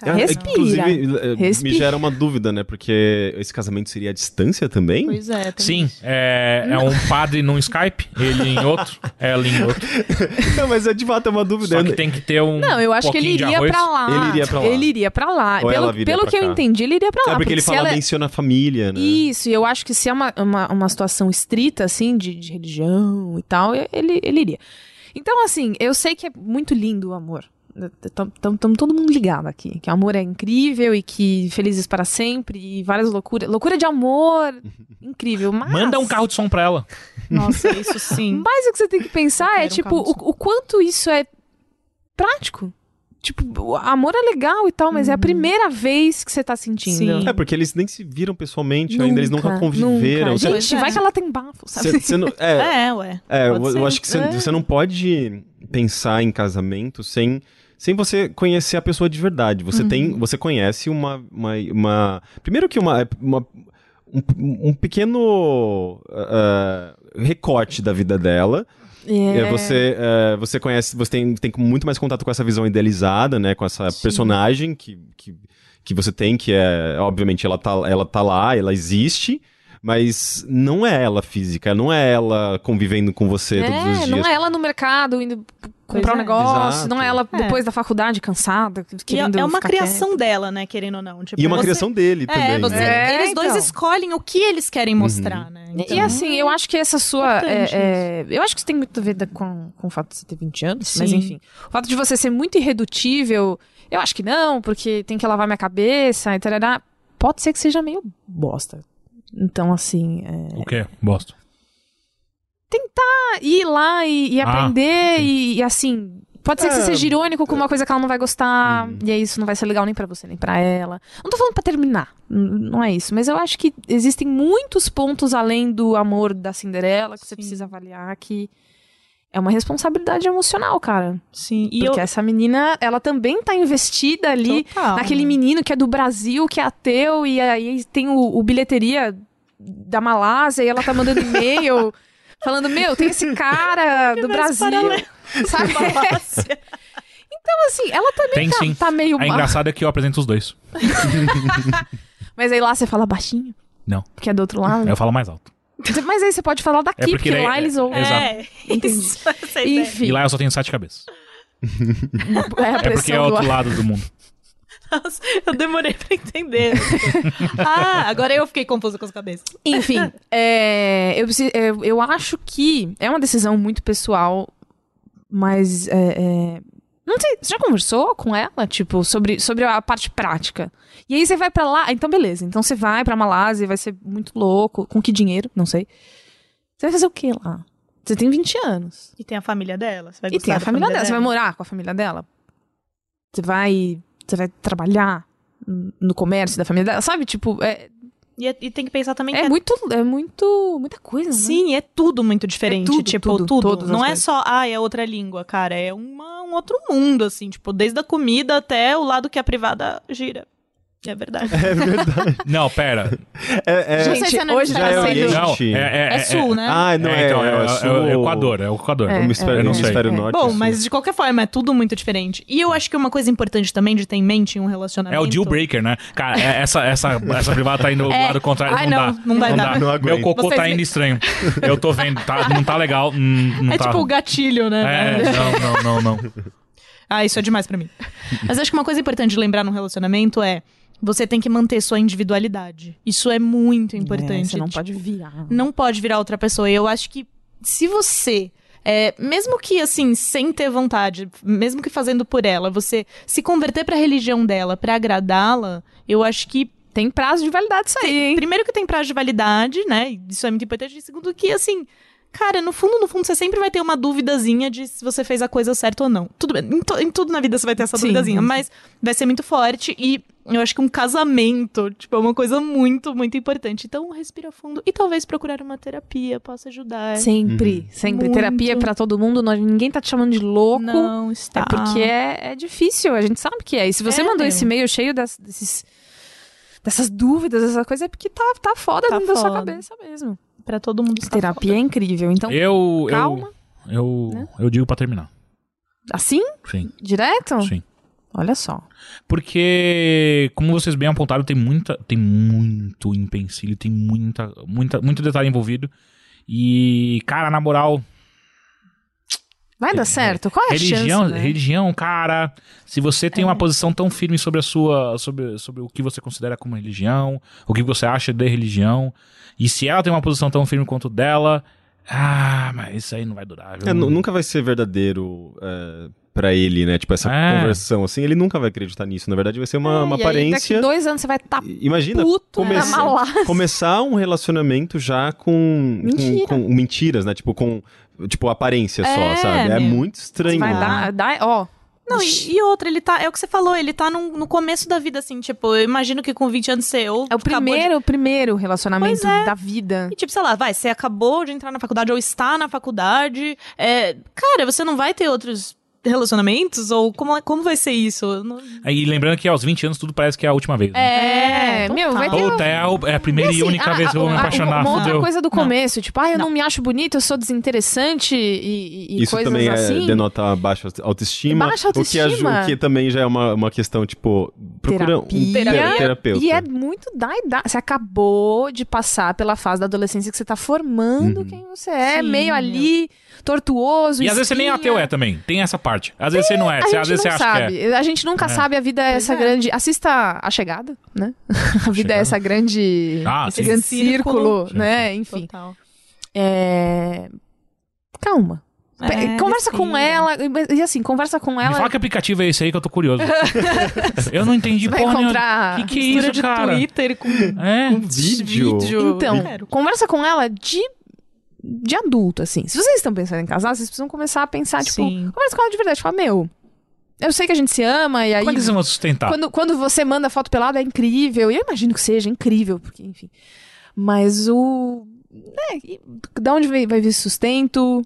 Cara, respira. Inclusive, eh, respira. me gera uma dúvida, né? Porque esse casamento seria à distância também? Pois é. Sim, é, é, um padre num Skype, ele em outro, ela em outro. Não, mas é de fato é uma dúvida. Só que tem que ter um. Não, eu acho que ele iria pra lá. Ele iria pra lá. Ele iria pra lá. Ou pelo pelo que cá. eu entendi, ele iria pra lá. É porque, porque ele fala, ela... menciona a família, né? Isso, e eu acho que se é uma, uma, uma situação estrita, assim, de, de religião e tal, ele, ele iria. Então, assim, eu sei que é muito lindo o amor. Estamos todo mundo ligado aqui. Que o amor é incrível e que felizes para sempre e várias loucuras. Loucura de amor. incrível. Mas... Manda um carro de som pra ela. Nossa, isso sim. Mas o que você tem que pensar é, tipo, um o, o, quanto isso é prático. Tipo, amor é legal e tal, mas uhum. é a uhum. primeira vez que você tá sentindo. Sim. É, porque eles nem se viram pessoalmente nunca, ainda, eles nunca conviveram. Nunca. Gente, vai que ela tem bafo, sabe? Cê, cê não, é, é, ué. É, eu, eu, acho que você é. não pode pensar em casamento sem sem você conhecer a pessoa de verdade. Você uhum. tem, você conhece uma, uma, uma primeiro que uma, uma um, um, pequeno uh, recorte da vida dela. Yeah. É. Você, uh, você conhece, você tem, tem muito mais contato com essa visão idealizada, né? Com essa Sim. personagem que, que, que você tem, que é, obviamente, ela tá, ela tá lá, ela existe, mas não é ela física, não é ela convivendo com você é, todos os dias. Não é ela no mercado indo comprar um é. negócio, Exato. não é ela é. depois da faculdade cansada, é, querendo É uma criação quieto. dela, né, querendo ou não. Tipo, e uma você... criação dele é, também. Você, né? eles dois então. escolhem o que eles querem uhum. mostrar, uhum. né? Então, e assim, eu acho que essa sua... eu acho que isso tem muito a ver com, com o fato de você ter 20 anos, Sim. mas enfim. O fato de você ser muito irredutível, eu acho que não, porque tem que lavar minha cabeça e tal, pode ser que seja meio bosta. Então, assim. É... O quê? Bosta. Tentar ir lá e, e ah, aprender ah, e, e, assim. Pode ser que você é. seja irônico com uma coisa que ela não vai gostar, hum. e aí isso não vai ser legal nem para você, nem para ela. Não tô falando pra terminar, não é isso. Mas eu acho que existem muitos pontos além do amor da Cinderela que Sim. você precisa avaliar que é uma responsabilidade emocional, cara. Sim. E Porque eu... essa menina, ela também tá investida ali Total. naquele menino que é do Brasil, que é ateu, e aí tem o, o bilheteria da Malásia, e ela tá mandando e-mail falando, meu, tem esse cara do Brasil. Sabe? então, Então, assim, ela também Tem tá, sim. tá meio É engraçado é que eu apresento os dois. Mas aí lá você fala baixinho. Não. Porque é do outro lado. Eu falo mais alto. Mas aí você pode falar daqui, É porque porque, daí- lá eles ouvem. É, Entendi. isso, essa é. Enfim, E lá eu só tenho sete cabeças. é a É porque é do outro lado do mundo. Nossa, eu demorei pra entender. ah, agora eu fiquei confusa com as cabeças. Enfim, é, eu, eu, eu acho que é uma decisão muito pessoal, mas. é, é, não sei, você já conversou com ela, tipo, sobre, sobre a parte prática? E aí você vai pra lá, então beleza. Então você vai pra Malásia, vai ser muito louco. Com que dinheiro? Não sei. Você vai fazer o que lá? Você tem 20 anos. E tem a família dela. Você vai E tem a da família dela. Você vai morar com a família dela? Você vai. Você vai trabalhar no comércio da família dela? Sabe, tipo, é, E, é- e tem que pensar também é que muito. É muito. Muita coisa, né? Sim, é tudo muito diferente. É tudo, tipo, tudo, tudo. as Não é coisas. só, ah, é outra língua, cara. É uma, um outro mundo, assim. Tipo, desde a comida até o lado que a privada gira. É verdade. É verdade. Não, pera. É, é- Não sei se a Ana hoje tá já é Oriente. Não, é, é, É sul, né? Ah, não é. então, é, é, sul é o Equador, é o Equador. É, eu não sei. hemisfério É. norte. Bom, sul. mas de qualquer forma, é tudo muito diferente. E eu acho que uma coisa importante também de ter em mente em um É relacionamento. o deal breaker, né? Cara, é- essa, essa, essa privada tá indo do É. lado contrário. Ai, não, não, dá. não vai dar. Não Meu aguento. cocô Vocês tá indo estranho. Eu tô vendo, tá, não tá legal. hum, Não É tá... tipo o gatilho, né? É, não, não, não, não. Ah, isso é demais pra mim. Mas acho que uma coisa importante de lembrar num relacionamento é você tem que manter sua individualidade. Isso é muito importante. É, você não Tipo, pode virar. não pode virar outra pessoa. E eu acho que se você, é, mesmo que assim, sem ter vontade, mesmo que fazendo por ela, você se converter pra religião dela, pra agradá-la, eu acho que Tem prazo de validade isso aí, hein? primeiro que tem prazo de validade, né? Isso é muito importante. E segundo que assim, cara, no fundo, no fundo, você sempre vai ter uma duvidazinha de se você fez a coisa certa ou não. Tudo bem, em, em tudo na vida você vai ter essa Sim, duvidazinha, sim. mas vai ser muito forte e eu acho que um casamento, tipo, é uma coisa muito, muito importante. Então, respira fundo e talvez procurar uma terapia possa ajudar. Sempre, sempre. Muito. Terapia pra todo mundo, não- ninguém tá te chamando de louco. Não está. É porque é, é difícil, a gente sabe que é. E se você É, mandou meu. esse e-mail cheio das- desses, dessas dúvidas, essa coisa, é porque tá, tá foda Tá dentro da sua foda. cabeça mesmo. Pra todo mundo está Terapia é incrível. Então, Eu, calma. eu, eu, né? eu digo pra terminar. Assim? Sim, Direto? sim. Olha só. Porque, como vocês bem apontaram, tem muita, tem muito empecilho, tem muita, muita, muito detalhe envolvido. E, cara, na moral, Vai dar certo? Qual é a religião, chance, né? religião, cara, se você tem É. uma posição tão firme sobre a sua, sobre, sobre o que você considera como religião, o que você acha de religião, e se ela tem uma posição tão firme quanto dela, ah, mas isso aí não vai durar, viu? É, nu- nunca vai ser verdadeiro é, pra ele, né? Tipo, essa É. conversão, assim, ele nunca vai acreditar nisso. Na verdade, vai ser uma, É, uma e aí, aparência. daqui dois anos você vai estar Imagina puto começar- na Malásia. começar um relacionamento já com, Mentira. com, com mentiras, né? Tipo, com tipo, aparência só, É, sabe? É meu. muito estranho. Vai né? dar, dar, ó. Não, e, e outra, ele tá. É o que você falou, ele tá num- no começo da vida, assim, tipo, eu imagino que com 20 anos você ou É o acabou de- primeiro, o primeiro relacionamento é. da vida. E, tipo, sei lá, vai, você acabou de entrar na faculdade ou está na faculdade. É, cara, você não vai ter outros relacionamentos? Ou como, é- como vai ser isso? Não- E lembrando que aos 20 anos tudo parece que é a última vez. Né? É, total. meu, vai ter Puta, é a, é a primeira e, assim, única a- vez que eu vou me apaixonar, Uma outra coisa do Não. começo, tipo, ah, eu não. Não. me acho bonito, eu sou desinteressante e, e- e Isso coisas também é, assim. denota baixa autoestima. Baixa O que, autoestima. o que também já é uma, uma questão, tipo, procura um Terapia. tera- terapeuta. E é muito da idade. Você acabou de passar pela fase da adolescência que você tá formando Uhum. quem você é, Sim, meio ali, tortuoso. E às vezes você nem é espinha. ateu é também. Tem essa parte. Às vezes você não é. Você, gente às vezes você acha sabe. que é. A gente nunca É. sabe. A vida é essa é. grande. Assista A Chegada, né? a vida Chegada. é essa grande. Ah, esse sim. grande Círculo. Sim, né? Enfim. Total. É... Calma. É, conversa com ela. E assim, conversa com Me ela. fala que aplicativo é esse aí que eu tô curioso. eu não entendi vai porra nenhuma. encontrar. Que que é isso, de cara? Twitter com É. Um vídeo. Então, Quero. conversa com ela de, de adulto, assim. Se vocês estão pensando em casar, vocês precisam começar a pensar, tipo, Sim. conversa com ela de verdade. Fala, meu, eu sei que a gente se ama, e aí. Como é que vocês vão sustentar? Quando, quando você manda foto pelada é incrível. E eu imagino que seja incrível, porque, enfim. Mas o. E da onde vai, vai vir sustento?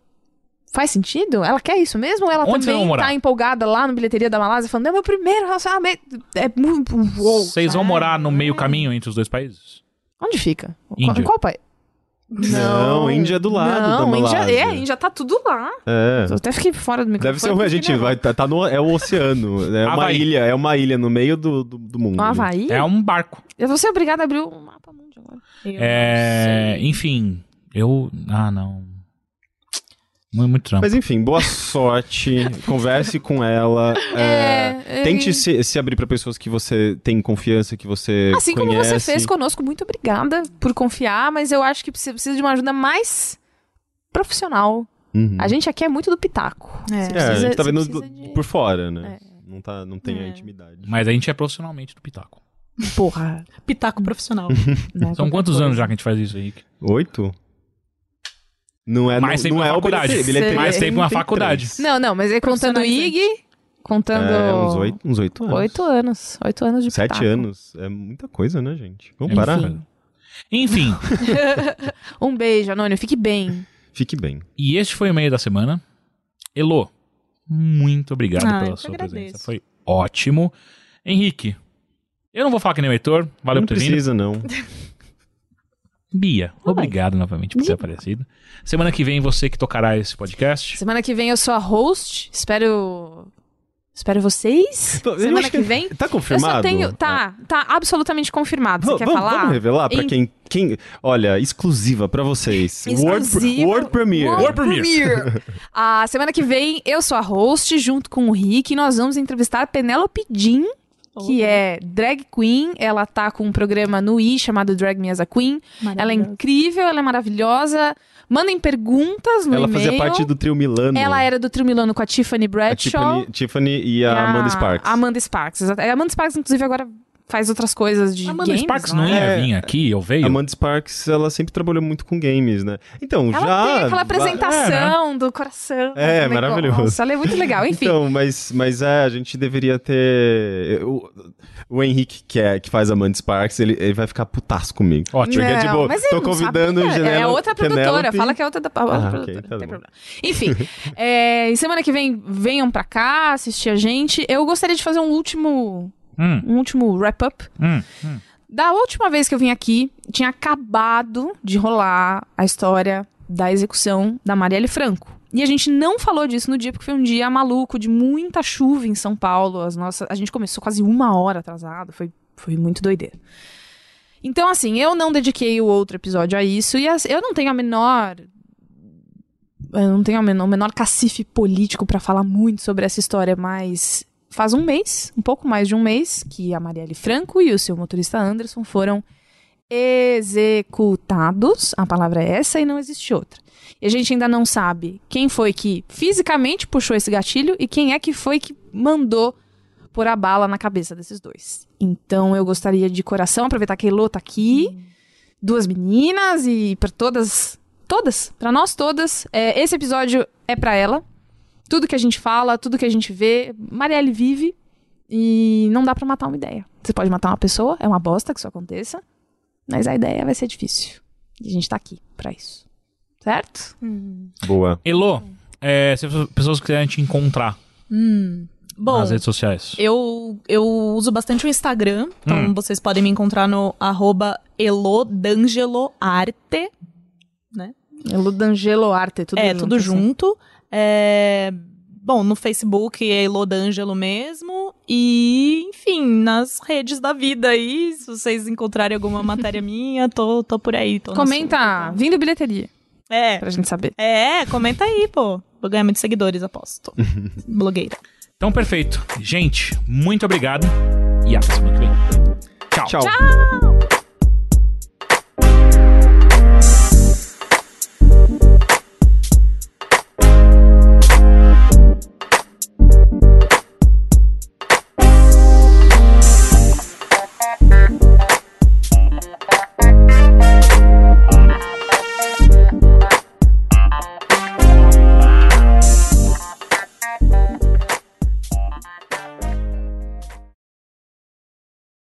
Faz sentido? Ela quer isso mesmo? Ou ela Onde também tá empolgada lá no bilheteria da Malásia falando, é meu primeiro relacionamento. É muito. Vocês vão morar no meio caminho entre os dois países? Onde fica? Qual, Índia. em qual país? Não, Índia é do lado não, da Malásia. Índia, é, Índia tá tudo lá. É. Eu até fiquei fora do microfone. Deve ser um, a gente vai tá, tá no é o oceano, é uma Havaí. ilha, é uma ilha no meio do, do, do mundo. No Havaí? É um barco. Eu vou ser obrigada a abrir o mapa mundo agora. Eu É, enfim, eu. Ah, não. Muito, muito trampo. Mas enfim, boa sorte, converse com ela, é, É, tente é. se, se abrir pra pessoas que você tem confiança, que você Assim como conhece. você fez conosco, muito obrigada por confiar, mas eu acho que precisa, precisa de uma ajuda mais profissional. Uhum. A gente aqui é muito do pitaco. É. Você É, a precisa- gente tá você vendo precisa do- de- por fora, né? É. Não, tá, não tem a É. intimidade. Mas a gente é profissionalmente do Pitaco. Porra. Pitaco profissional. né, São quantos coisa. anos já que a gente faz isso, Henrique? Oito? Não é, Mais não, tempo não na é o faculdade. bilheteria. bilheteria Mais é tempo na 33. faculdade. Não, não, mas é contando o. IG, contando... É, uns oito, uns oito anos. Oito anos. Oito anos de Sete pitaco. anos. É muita coisa, né, gente? Vamos Enfim. parar? Enfim, Um beijo, Anônio. Fique bem. Fique bem. e este foi o e-mail da semana. Elo, muito obrigado Ah, pela sua agradeço. presença. Foi ótimo. Henrique, eu não vou falar que nem o Heitor. Valeu não por ter vindo. precisa, não. Bia, obrigado novamente por ter aparecido. Semana que vem você que tocará esse podcast. Semana que vem eu sou a host. Espero... Espero vocês. Tô- eu Semana que vem... Tá Eu confirmado? só tenho... Tá, tá absolutamente confirmado. Você Vamos, quer falar? vamos revelar pra Em- quem, quem. Olha, exclusiva pra vocês. World, Exclusiva. World Premiere. World Premiere. A semana que vem eu sou a host junto com o Rick e nós vamos entrevistar a Penélope Jean, que é drag queen. Ela tá com um programa no I chamado Drag Me as a Queen. Ela é incrível, ela é maravilhosa. Mandem perguntas no Ela e-mail. fazia parte do trio Milano. Ela era do Trio Milano com a Tiffany a Bradshaw. Tiffany, Tiffany e a Amanda Sparks. A Amanda Sparks, exato. A Amanda Sparks, inclusive, agora faz outras coisas de Amanda games, Sparks não não é? ia É. vir aqui, ou veio? Amanda Sparks, ela sempre trabalhou muito com games, né? Então, Ela já. tem aquela apresentação do coração. É, do maravilhoso. negócio. Ela é muito legal, enfim. Então, mas, mas é, a gente deveria ter. O, o Henrique, que, é, que faz Amanda Sparks, ele, ele vai ficar putaço comigo. Ótimo. Porque, Não, tipo, mas tô convidando sabia. Genelo- É outra produtora. Penélope. Fala que é outra da outra Ah, produtora. ok, tá não tem bom. problema. Enfim, é, e semana que vem venham pra cá assistir a gente. Eu gostaria de fazer um último, Hum, um último wrap-up. hum, hum. Da última vez que eu vim aqui, tinha acabado de rolar a história da execução da Marielle Franco. E a gente não falou disso no dia, porque foi um dia maluco, de muita chuva em São Paulo. As nossas, a gente começou quase uma hora atrasado, foi, foi muito doideira. Então, assim, eu não dediquei o outro episódio a isso, e as- eu não tenho a menor. Eu não tenho a menor, o menor cacife político pra falar muito sobre essa história, mas faz um mês, um pouco mais de um mês, que a Marielle Franco e o seu motorista Anderson foram executados. A palavra é essa e não existe outra. E a gente ainda não sabe quem foi que fisicamente puxou esse gatilho e quem é que foi que mandou pôr a bala na cabeça desses dois. Então eu gostaria de coração aproveitar que a Elô tá aqui, duas meninas e para todas, todas, para nós todas, é, esse episódio é para ela. Tudo que a gente fala, tudo que a gente vê, Marielle vive e não dá pra matar uma ideia. Você pode matar uma pessoa, é uma bosta que isso aconteça, mas a ideia vai ser difícil. E a gente tá aqui pra isso. Certo? Boa. Elo, é, se as pessoas quiserem te encontrar Hum. Bom, nas redes sociais. eu, eu uso bastante o Instagram, então Hum. vocês podem me encontrar no arroba elodangeloarte, Elo D'Angelo Arte, tudo é, junto. tudo assim. junto. É, bom, no Facebook é Elodângelo mesmo. E, enfim, nas redes da vida aí, se vocês encontrarem alguma matéria minha, tô, tô por aí. Tô Comenta, assunto, vindo bilheteria? É, pra gente saber. é, comenta aí, pô. Vou ganhar muitos seguidores, aposto. Blogueira. Então, perfeito. Gente, muito obrigado. E até semana que vem. Tchau. Tchau. Tchau!